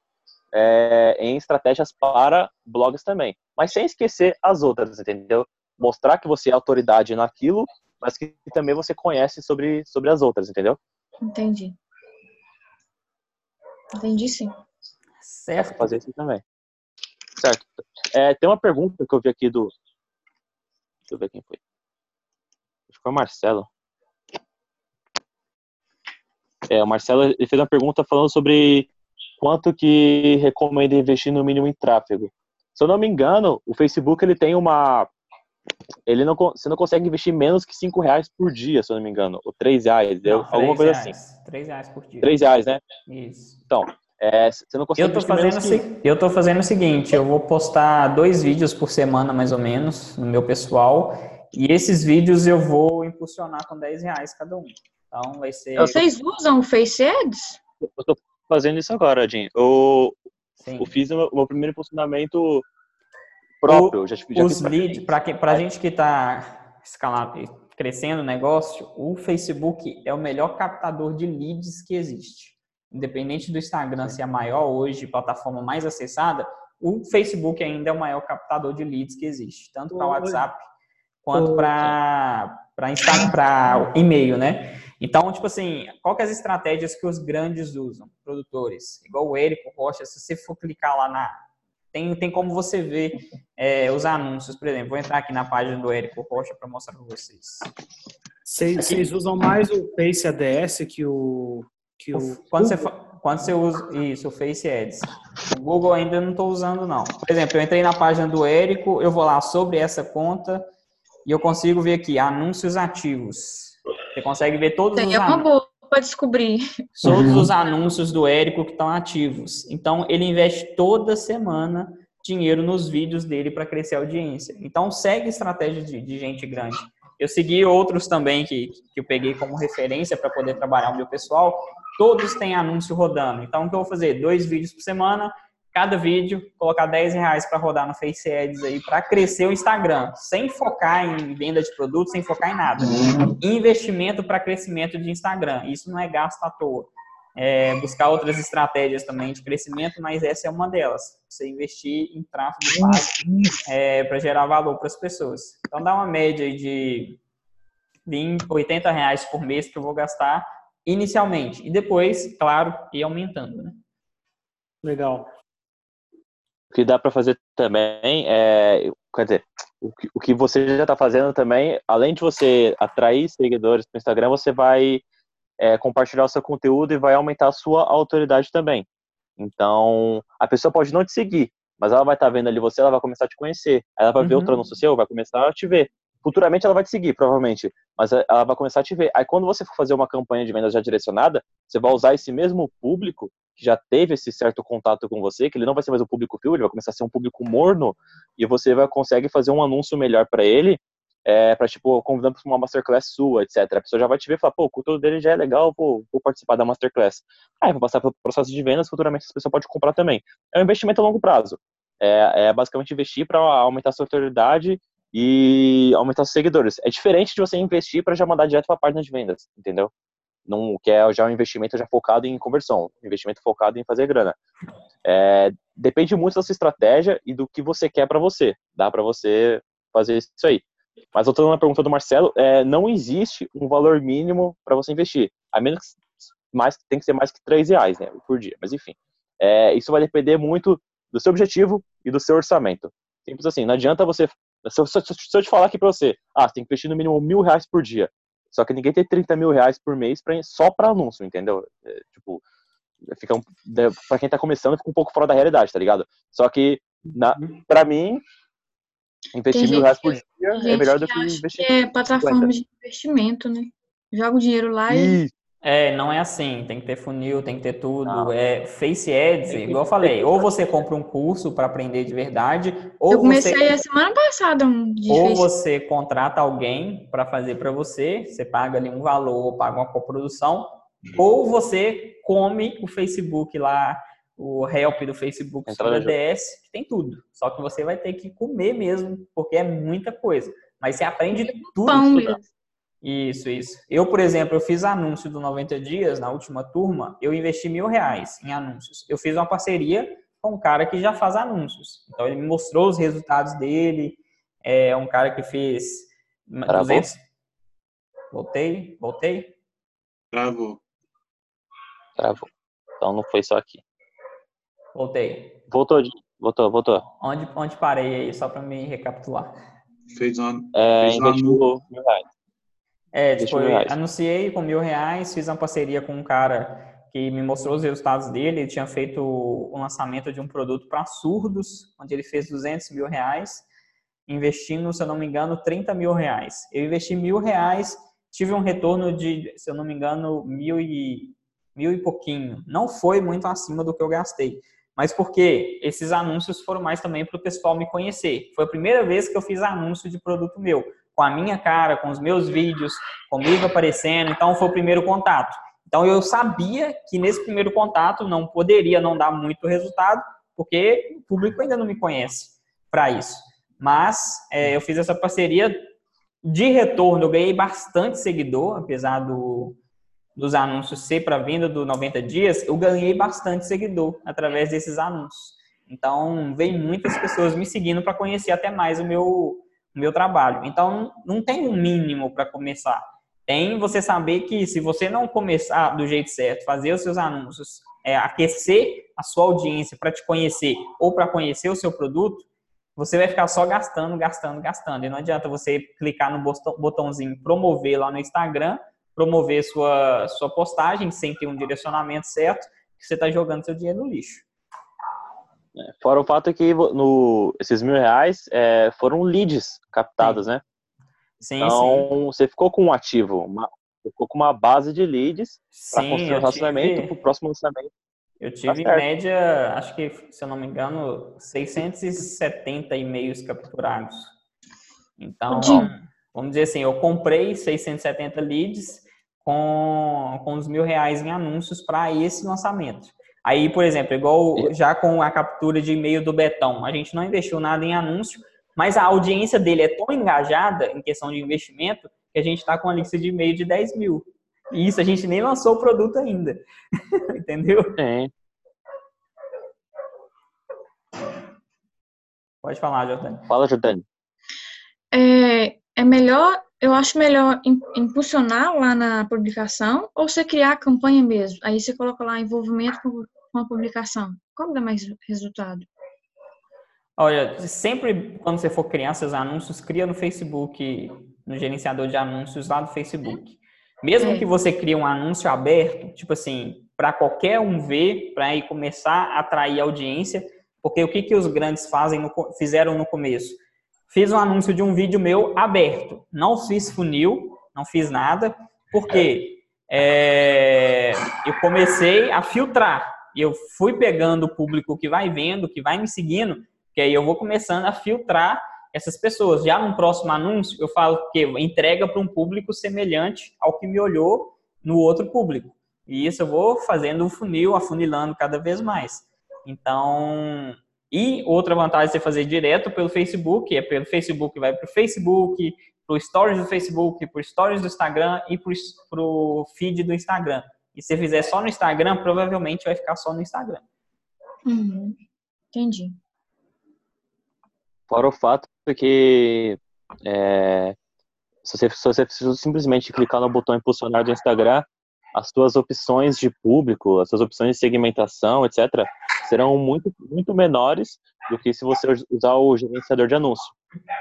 é, em estratégias para blogs também. Mas sem esquecer as outras, entendeu? Mostrar que você é autoridade naquilo, mas que também você conhece sobre, sobre as outras, entendeu? Entendi. Entendi sim. Certo. Fazer isso também. Certo. É, tem uma pergunta que eu vi aqui do. Deixa eu ver quem foi. Acho que foi o Marcelo. É, o Marcelo ele fez uma pergunta falando sobre quanto que recomenda investir no mínimo em tráfego. Se eu não me engano, o Facebook ele tem uma ele não você não consegue investir menos que cinco reais por dia, se eu não me engano, ou três reais, Não, alguma coisa reais. assim. Três reais por dia. Três reais, né? Isso. Então, é, você não consegue Eu tô, fazendo, o que eu tô fazendo o seguinte, eu vou postar dois vídeos por semana, mais ou menos, no meu pessoal, e esses vídeos eu vou impulsionar com 10 reais cada um. Então vai ser. Vocês usam o Face Ads? Eu tô fazendo isso agora, Jim. Eu, eu fiz o meu, o meu primeiro funcionamento próprio. eu já, já Os leads, para que, pra gente que está escalando, crescendo o negócio, o Facebook é o melhor captador de leads que existe. Independente do Instagram ser a maior hoje, plataforma mais acessada, o Facebook ainda é o maior captador de leads que existe, tanto para. WhatsApp quanto para para e-mail, né? Então, tipo assim, qual que é as estratégias que os grandes usam, produtores? Igual o Érico Rocha, se você for clicar lá na tem, tem como você ver é, os anúncios, por exemplo. Vou entrar aqui na página do Érico Rocha para mostrar para vocês. Vocês vocês usam mais o Face ADS que o. Que o Quando você, quando você usa isso, o Face Ads. O Google ainda não estou usando, não. Por exemplo, eu entrei na página do Érico, eu vou lá sobre essa conta e eu consigo ver aqui anúncios ativos. Você consegue ver todos os Tem é uma anúncios. boa para descobrir. todos os anúncios do Érico que estão ativos. Então, ele investe toda semana dinheiro nos vídeos dele para crescer a audiência. Então, segue estratégia de, de gente grande. Eu segui outros também que, que eu peguei como referência para poder trabalhar o meu pessoal. Todos têm anúncio rodando. Então, o que eu vou fazer? Dois vídeos por semana. Cada vídeo, colocar 10 reais para rodar no Face Ads aí, para crescer o Instagram, sem focar em venda de produtos, sem focar em nada investimento para crescimento de Instagram. Isso não é gasto à toa. É buscar outras estratégias também de crescimento, mas essa é uma delas. Você investir em tráfego pago para gerar valor para as pessoas. Então dá uma média de 20, 80 reais por mês que eu vou gastar inicialmente. E depois, claro, ir aumentando. Né? Legal. O que dá para fazer também é, quer dizer, o que, o que você já está fazendo também, além de você atrair seguidores para o Instagram, você vai é, compartilhar o seu conteúdo e vai aumentar a sua autoridade também. Então, a pessoa pode não te seguir, mas ela vai estar vendo ali você, ela vai começar a te conhecer. Aí ela vai ver Uhum. outro anúncio seu, vai começar a te ver. Futuramente ela vai te seguir, provavelmente, mas eh, ela vai começar a te ver. Aí quando você for fazer uma campanha de vendas já direcionada, você vai usar esse mesmo público que já teve esse certo contato com você, que ele não vai ser mais um público frio, ele vai começar a ser um público morno, e você vai consegue fazer um anúncio melhor para ele, é, para tipo, convidando para uma masterclass sua, etc. A pessoa já vai te ver e falar, pô, o conteúdo dele já é legal, pô, vou participar da masterclass. Aí vou passar pelo processo de vendas, futuramente essa pessoa pode comprar também. É um investimento a longo prazo. É, é basicamente investir para aumentar a sua autoridade e aumentar os seguidores. É diferente de você investir para já mandar direto para a página de vendas, entendeu? Não, que é já um investimento já focado em conversão, investimento focado em fazer grana. É, depende muito da sua estratégia e do que você quer para você. Dá para você fazer isso aí. Mas voltando na pergunta do Marcelo, é, não existe um valor mínimo para você investir. A menos que mais, tem que ser mais que 3 reais né, por dia. Mas enfim, é, isso vai depender muito do seu objetivo e do seu orçamento. Simples assim, não adianta você. Se eu, se se eu te falar aqui para você, ah, você tem que investir no mínimo mil reais por dia. Só que ninguém tem 30 mil reais por mês pra, só para anúncio, entendeu? É, tipo, fica um, para quem tá começando, fica um pouco fora da realidade, tá ligado? Só que, na, pra mim, investir Tem mil reais por dia é melhor do que investir. que é plataforma de investimento, né? Joga o dinheiro lá e Isso. É, não é assim. Tem que ter funil, tem que ter tudo. Não. É Face Ads, igual eu falei. Ou você compra um curso para aprender de verdade, ou eu comecei você a semana passada um de ou Face- você contrata alguém para fazer para você, você paga ali um valor, paga uma coprodução, ou você come o Facebook lá, o help do Facebook Entra sobre. ADS, que tem tudo. Só que você vai ter que comer mesmo, porque é muita coisa. Mas você aprende tudo. pão estudando. mesmo. Isso, isso. Eu, por exemplo, eu fiz anúncio do 90 dias na última turma, eu investi mil reais em anúncios. Eu fiz uma parceria com um cara que já faz anúncios. Então ele me mostrou os resultados dele. É um cara que fez Travou? 200. Voltei, voltei. Travou. Travou. Então não foi só aqui. Voltei. Voltou, voltou, voltou. Onde, onde parei aí, só para me recapitular. Fez uma. É, Fez um investiu mil reais. É, tipo, eu anunciei com mil reais, fiz uma parceria com um cara que me mostrou os resultados dele. Ele tinha feito o lançamento de um produto para surdos, onde ele fez 200 mil reais, investindo, se eu não me engano, 30 mil reais. Eu investi mil reais, tive um retorno de, se eu não me engano, mil e, mil e pouquinho. Não foi muito acima do que eu gastei. Mas porque esses anúncios foram mais também para o pessoal me conhecer. Foi a primeira vez que eu fiz anúncio de produto meu, com a minha cara, com os meus vídeos, comigo aparecendo. Então foi o primeiro contato. Então eu sabia que nesse primeiro contato não poderia não dar muito resultado, porque o público ainda não me conhece para isso. Mas é, eu fiz essa parceria de retorno, eu ganhei bastante seguidor, apesar do, dos anúncios ser para venda do 90 dias, eu ganhei bastante seguidor através desses anúncios. Então, vem muitas pessoas me seguindo para conhecer até mais o meu, meu trabalho. Então, não tem um mínimo para começar. Tem você saber que se você não começar do jeito certo, fazer os seus anúncios, é, aquecer a sua audiência para te conhecer ou para conhecer o seu produto, você vai ficar só gastando, gastando, gastando. E não adianta você clicar no botão- botãozinho promover lá no Instagram, promover sua, sua postagem sem ter um direcionamento certo, que você está jogando seu dinheiro no lixo. Fora o fato que no, esses mil reais é, foram leads captados, né? Sim, Então, você ficou com um ativo, uma, você ficou com uma base de leads sim. para Sim, construir um relacionamento para o próximo lançamento. eu tive em certo. média, acho que, se eu não me engano, 670 e-mails capturados. Então, vamos dizer assim, eu comprei 670 leads com, com os mil reais em anúncios para esse lançamento. Aí, por exemplo, igual já com a captura de e-mail do Betão, a gente não investiu nada em anúncio, mas a audiência dele é tão engajada em questão de investimento que a gente está com a lista de e-mail de 10 mil. E isso a gente nem lançou o produto ainda. Entendeu? Sim. Pode falar, Jordani. Fala, Jordani. É, é melhor, eu acho melhor im- impulsionar lá na publicação ou você criar a campanha mesmo. Aí você coloca lá envolvimento com, com a publicação. Qual que dá mais resultado? Olha, sempre quando você for criar seus anúncios, cria no Facebook, no gerenciador de anúncios lá do Facebook. Mesmo É. que você crie um anúncio aberto, tipo assim, para qualquer um ver, para aí começar a atrair audiência, porque o que, que os grandes fazem no fizeram no começo? Fiz um anúncio de um vídeo meu aberto, não fiz funil, não fiz nada, porque é, eu comecei a filtrar. Eu fui pegando o público que vai vendo, que vai me seguindo, que aí eu vou começando a filtrar essas pessoas. Já no próximo anúncio, eu falo que entrega para um público semelhante ao que me olhou no outro público. E isso eu vou fazendo o funil, afunilando cada vez mais. Então, e outra vantagem de você fazer direto pelo Facebook, é pelo Facebook, vai para o Facebook, para o Stories do Facebook, para o Stories do Instagram e para o feed do Instagram. E se fizer só no Instagram, provavelmente vai ficar só no Instagram. Uhum. Entendi. Fora o fato que é, se, você, se você simplesmente clicar no botão impulsionar do Instagram, as suas opções de público, as suas opções de segmentação, etc., serão muito, muito menores do que se você usar o gerenciador de anúncio.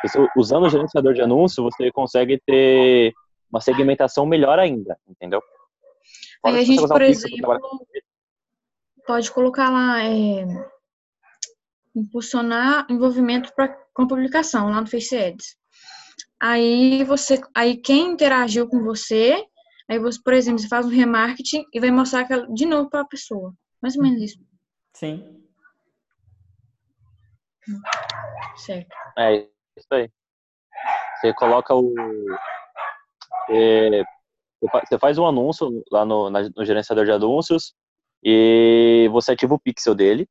Você, usando o gerenciador de anúncio, você consegue ter uma segmentação melhor ainda, entendeu? Aí a gente, por exemplo, pode colocar lá é, impulsionar envolvimento pra, com a publicação lá no Face Ads. Aí você, aí quem interagiu com você, aí você, por exemplo, você faz um remarketing e vai mostrar aquela, de novo para a pessoa. Mais ou menos isso, Sim. certo? É, isso aí. Você coloca o. é, você fa- Você faz um anúncio lá no, na- no gerenciador de anúncios e você ativa o pixel dele.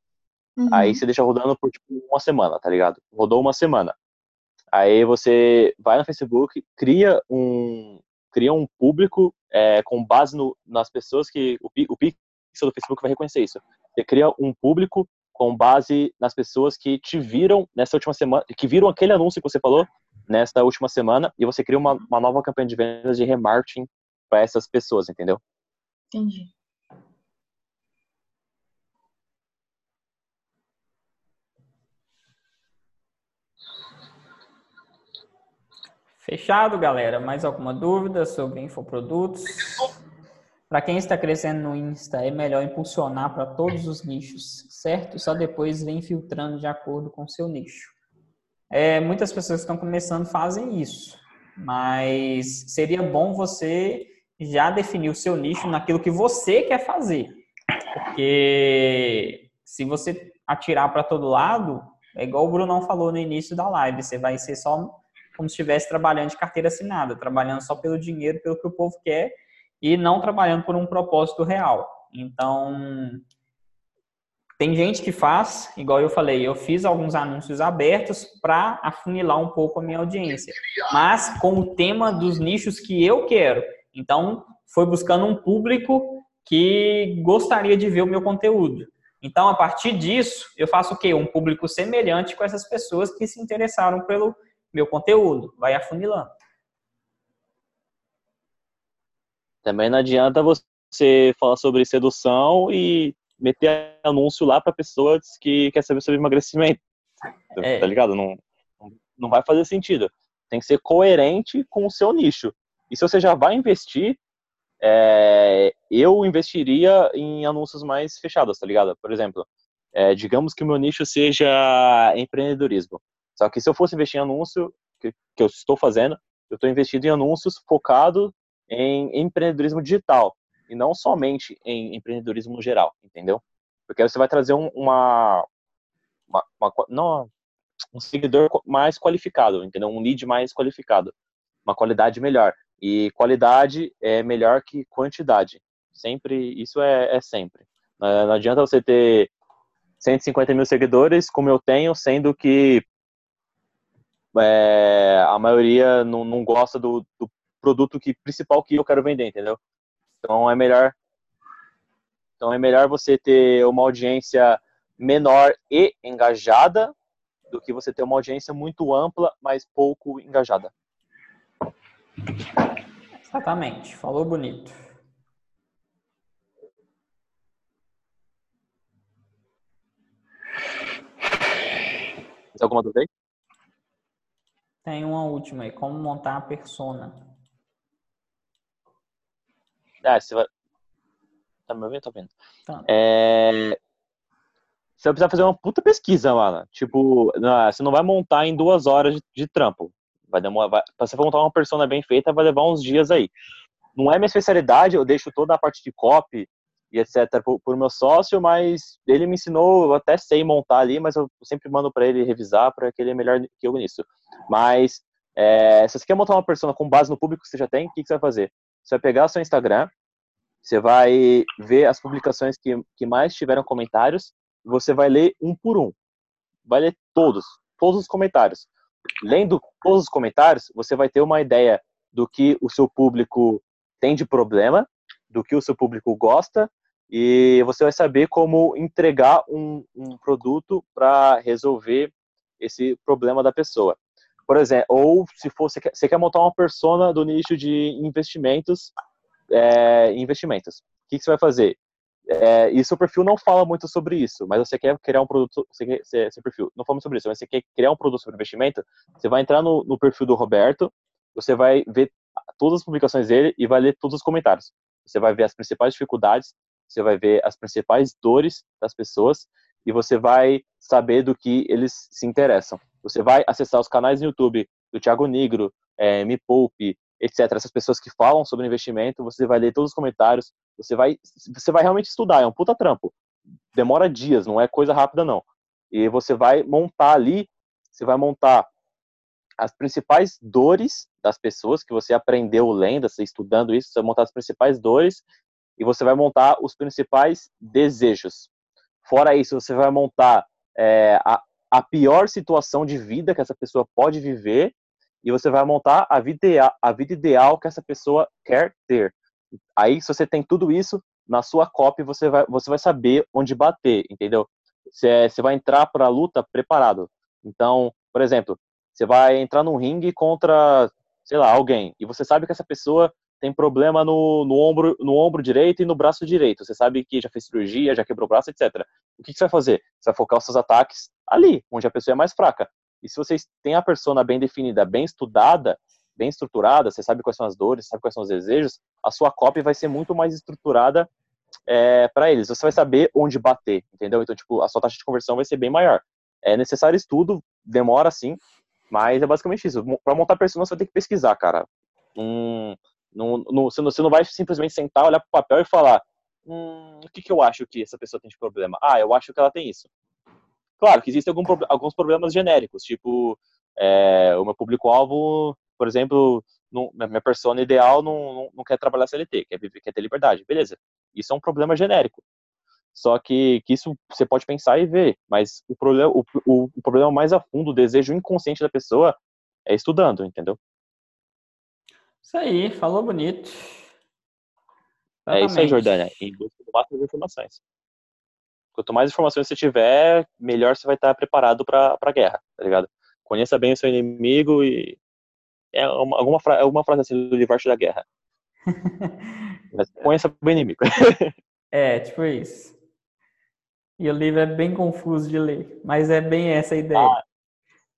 Uhum. Aí você deixa rodando por tipo, uma semana, tá ligado? Rodou uma semana. Aí você vai no Facebook, cria um, cria um público é, com base no, nas pessoas que. O, o pixel do Facebook vai reconhecer isso. Você cria um público com base nas pessoas que te viram nessa última semana, que viram aquele anúncio que você falou nessa última semana, e você cria uma, uma nova campanha de vendas de remarketing para essas pessoas, entendeu? Entendi. Fechado, galera? Mais alguma dúvida sobre infoprodutos? Para quem está crescendo no Insta, é melhor impulsionar para todos os nichos, certo? Só depois vem filtrando de acordo com o seu nicho. É, muitas pessoas que estão começando fazem isso, mas seria bom você já definir o seu nicho naquilo que você quer fazer. Porque se você atirar para todo lado, é igual o Brunão falou no início da live, você vai ser só como se estivesse trabalhando de carteira assinada, trabalhando só pelo dinheiro, pelo que o povo quer e não trabalhando por um propósito real. Então, tem gente que faz, igual eu falei, eu fiz alguns anúncios abertos para afunilar um pouco a minha audiência, mas com o tema dos nichos que eu quero. Então, foi buscando um público que gostaria de ver o meu conteúdo. Então, a partir disso, eu faço o quê? Um público semelhante com essas pessoas que se interessaram pelo meu conteúdo. Vai afunilando. Também não adianta você falar sobre sedução e meter anúncio lá para pessoas que quer saber sobre emagrecimento. É. Tá ligado? Não, não vai fazer sentido. Tem que ser coerente com o seu nicho. E se você já vai investir, é, eu investiria em anúncios mais fechados, tá ligado? Por exemplo, é, digamos que o meu nicho seja empreendedorismo. Só que se eu fosse investir em anúncio, que, que eu estou fazendo, eu estou investindo em anúncios focado em empreendedorismo digital e não somente em empreendedorismo geral, entendeu? Porque aí você vai trazer um, uma, uma, uma, não, um seguidor mais qualificado, entendeu? Um lead mais qualificado, uma qualidade melhor. E qualidade é melhor que quantidade. Sempre, isso é, é sempre. Não adianta você ter 150 mil seguidores, como eu tenho, sendo que é, a maioria não, não gosta do, do, produto que principal que eu quero vender, entendeu? Então é melhor então é melhor você ter uma audiência menor e engajada do que você ter uma audiência muito ampla, mas pouco engajada. Exatamente, falou bonito. Tem alguma dúvida aí? Tem uma última aí. Como montar a persona? Ah, você vai. Tá me ouvindo? Tá vendo? Tá. É... Você vai precisar fazer uma puta pesquisa, mano. Tipo, você não vai montar em duas horas de, de trampo. Vai demorar. Vai... Pra você montar uma persona bem feita, vai levar uns dias aí. Não é minha especialidade, eu deixo toda a parte de copy e etc. por, meu sócio, mas ele me ensinou, eu até sei montar ali, mas eu sempre mando para ele revisar, para que ele é melhor que eu nisso. Mas é, se você quer montar uma persona com base no público que você já tem, o que, que você vai fazer? Você vai pegar o seu Instagram, você vai ver as publicações que, que mais tiveram comentários, você vai ler um por um. Vai ler todos, todos os comentários. Lendo todos os comentários, você vai ter uma ideia do que o seu público tem de problema, do que o seu público gosta e você vai saber como entregar um, um produto para resolver esse problema da pessoa. Por exemplo, ou se for, você quer, montar uma persona do nicho de investimentos, é, investimentos. O que, você vai fazer? É, e seu perfil não fala muito sobre isso, mas você quer criar um produto, você quer, seu perfil não fala muito sobre isso, mas você quer criar um produto sobre investimento, você vai entrar no, no perfil do Roberto, você vai ver todas as publicações dele e vai ler todos os comentários. Você vai ver as principais dificuldades, você vai ver as principais dores das pessoas e você vai saber do que eles se interessam. Você vai acessar os canais no YouTube do Thiago Negro, é, Me Poupe, etc. Essas pessoas que falam sobre investimento, você vai ler todos os comentários, você vai, você vai realmente estudar, é um puta trampo. Demora dias, não é coisa rápida não. E você vai montar ali, você vai montar as principais dores das pessoas que você aprendeu lendo, você estudando isso, você vai montar as principais dores e você vai montar os principais desejos. Fora isso, você vai montar é, a, a pior situação de vida que essa pessoa pode viver e você vai montar a vida, ideal, a vida ideal que essa pessoa quer ter. Aí, se você tem tudo isso, na sua copy você vai, você vai saber onde bater, entendeu? Você, você vai entrar para a luta preparado. Então, por exemplo, você vai entrar num ringue contra, sei lá, alguém, e você sabe que essa pessoa tem problema no, no, ombro, no ombro direito e no braço direito. Você sabe que já fez cirurgia, já quebrou o braço, etc. O que, que você vai fazer? Você vai focar os seus ataques ali, onde a pessoa é mais fraca. E se vocês têm a persona bem definida, bem estudada, bem estruturada, você sabe quais são as dores, sabe quais são os desejos, a sua copy vai ser muito mais estruturada é, para eles. Você vai saber onde bater, entendeu? Então, tipo, a sua taxa de conversão vai ser bem maior. É necessário estudo, demora sim, mas é basicamente isso. Para montar persona, você vai ter que pesquisar, cara. Hum, você, não, você não vai simplesmente sentar, olhar para o papel e falar: hum, o que, que eu acho que essa pessoa tem de problema? Ah, eu acho que ela tem isso. Claro que existem algum, alguns problemas genéricos, tipo, é, o meu público-alvo, por exemplo, não, minha persona ideal não, não, não, quer trabalhar CLT, quer, quer ter liberdade. Beleza, isso é um problema genérico. Só que, que isso você pode pensar e ver, mas o problema, o, o, o problema mais a fundo, o desejo inconsciente da pessoa é estudando, entendeu? Isso aí, falou bonito. Exatamente. É isso aí, Jordânia. Em busca do máximo de informações. Quanto mais informações você tiver, melhor você vai estar preparado para a guerra, tá ligado? Conheça bem o seu inimigo e. É uma, alguma, fra... alguma frase assim do livro da guerra. Mas conheça bem o inimigo. é, tipo isso. E o livro é bem confuso de ler, mas é bem essa a ideia. Ah,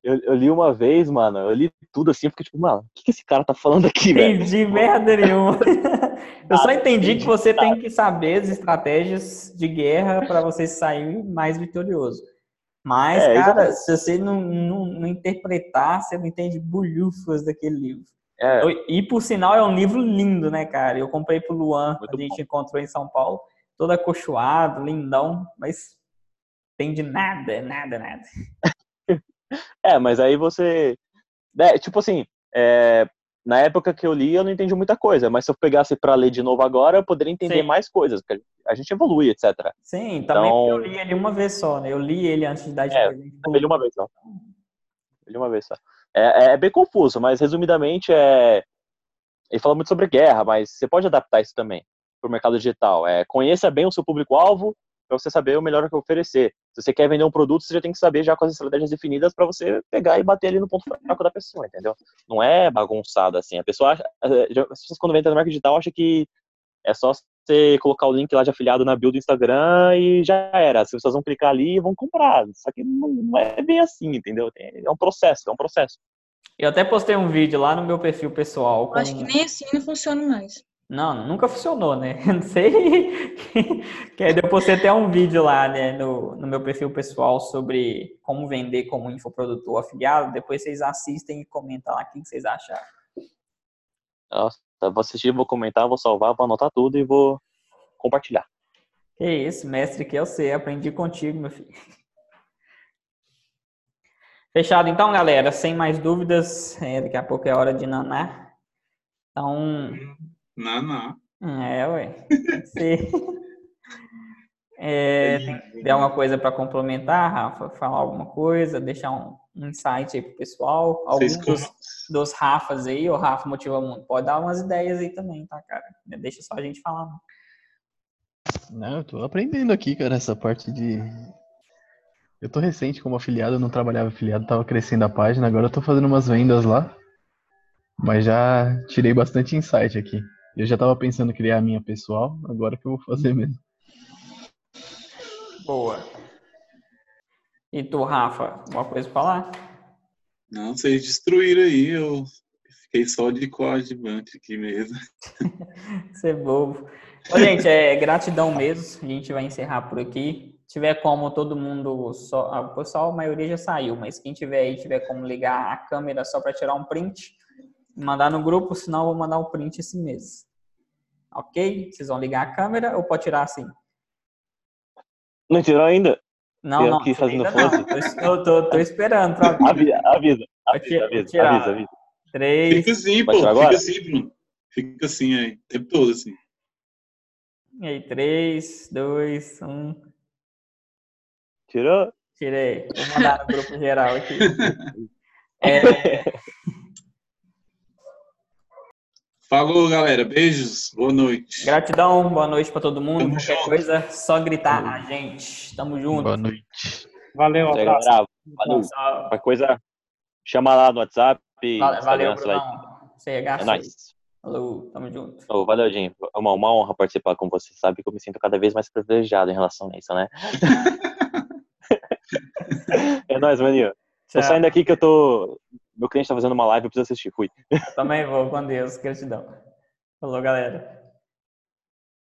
eu, eu, li uma vez, mano, eu li tudo assim, porque tipo, mano, o que, que esse cara tá falando aqui, velho? Entendi merda nenhuma. eu só entendi que você tem que saber as estratégias de guerra para você sair mais vitorioso. Mas, é, cara, se você não, não, não, interpretar, você não entende bulhufas daquele livro. É. E, por sinal, é um livro lindo, né, cara? Eu comprei pro Luan, Muito a gente bom. encontrou em São Paulo, todo acolchoado, lindão, mas tem de nada, nada, nada. É, mas aí você. É, tipo assim, é, na época que eu li, eu não entendi muita coisa, mas se eu pegasse para ler de novo agora, eu poderia entender Sim. mais coisas, porque a gente evolui, etc. Sim, então... também eu li ele uma vez só, né? Eu li ele antes de dar é, eu li uma vez só. Eu li uma vez só. É, é bem confuso, mas resumidamente é. Ele fala muito sobre guerra, mas você pode adaptar isso também para o mercado digital. É, conheça bem o seu público-alvo, para você saber o melhor que oferecer. Se você quer vender um produto, você já tem que saber já com as estratégias definidas para você pegar e bater ali no ponto fraco da pessoa, entendeu? Não é bagunçado assim. A pessoa acha, as pessoas quando vendem no marketing digital acham que é só você colocar o link lá de afiliado na bio do Instagram e já era. As pessoas vão clicar ali e vão comprar. Só que não, não é bem assim, entendeu? É um processo, é um processo. Eu até postei um vídeo lá no meu perfil pessoal. Com... Acho que nem assim não funciona mais. Não, nunca funcionou, né? Não sei. que aí depois você tem um vídeo lá, né, no, no meu perfil pessoal sobre como vender como infoprodutor afiliado. Depois vocês assistem e comentam lá o que vocês acharam. Nossa, vou assistir, vou comentar, vou salvar, vou anotar tudo e vou compartilhar. Que isso, mestre que eu sei, aprendi contigo, meu filho. Fechado então, galera. Sem mais dúvidas, é, daqui a pouco é hora de naná. Então, não, não. É, ué. Sim. É, tem alguma coisa para complementar, Rafa? Falar alguma coisa, deixar um, um insight aí pro pessoal? Alguns dos, dos Rafas aí, o Rafa motiva muito. Pode dar umas ideias aí também, tá, cara? Deixa só a gente falar. Não, eu tô aprendendo aqui, cara, essa parte de. Eu tô recente como afiliado, eu não trabalhava afiliado, tava crescendo a página, agora eu tô fazendo umas vendas lá. Mas já tirei bastante insight aqui. Eu já estava pensando em criar a minha pessoal, agora que eu vou fazer mesmo. Boa. E tu, Rafa, alguma coisa para falar? Não, vocês destruíram aí, eu fiquei só de coadjuvante aqui mesmo. Você é bobo. Ô, gente, é gratidão mesmo. A gente vai encerrar por aqui. Se tiver como todo mundo, só, o pessoal, a maioria já saiu, mas quem tiver aí, tiver como ligar a câmera só para tirar um print, mandar no grupo, senão eu vou mandar um print assim mesmo. Ok? Vocês vão ligar a câmera ou pode tirar assim? Não tirou ainda? Não, eu não. Aqui fazendo não. Tô, tô, tô, esperando. Avisa, avisa, avisa, avisa, avisa, avisa. Três. Fica assim, pô. Fica assim, Bruno. Fica assim aí, o tempo todo assim. E aí, três, dois, um. Tirou? Tirei. Vou mandar no grupo geral aqui. É... Falou, galera. Beijos. Boa noite. Gratidão. Boa noite para todo mundo. Tamo Qualquer junto. coisa, só gritar a gente. Tamo junto. Boa noite. Valeu, abraço. Valeu. Qualquer coisa, chama lá no WhatsApp. Valeu, valeu Brunão. CH. É nóis. Falou, tamo junto. Oh, valeu, Jim. É uma, uma honra participar com você. Sabe que eu me sinto cada vez mais privilegiado em relação a isso, né? é nóis, maninho. Tô saindo aqui que eu tô meu cliente tá fazendo uma live, eu preciso assistir. Fui. Também vou, com Deus, gratidão. Falou, galera.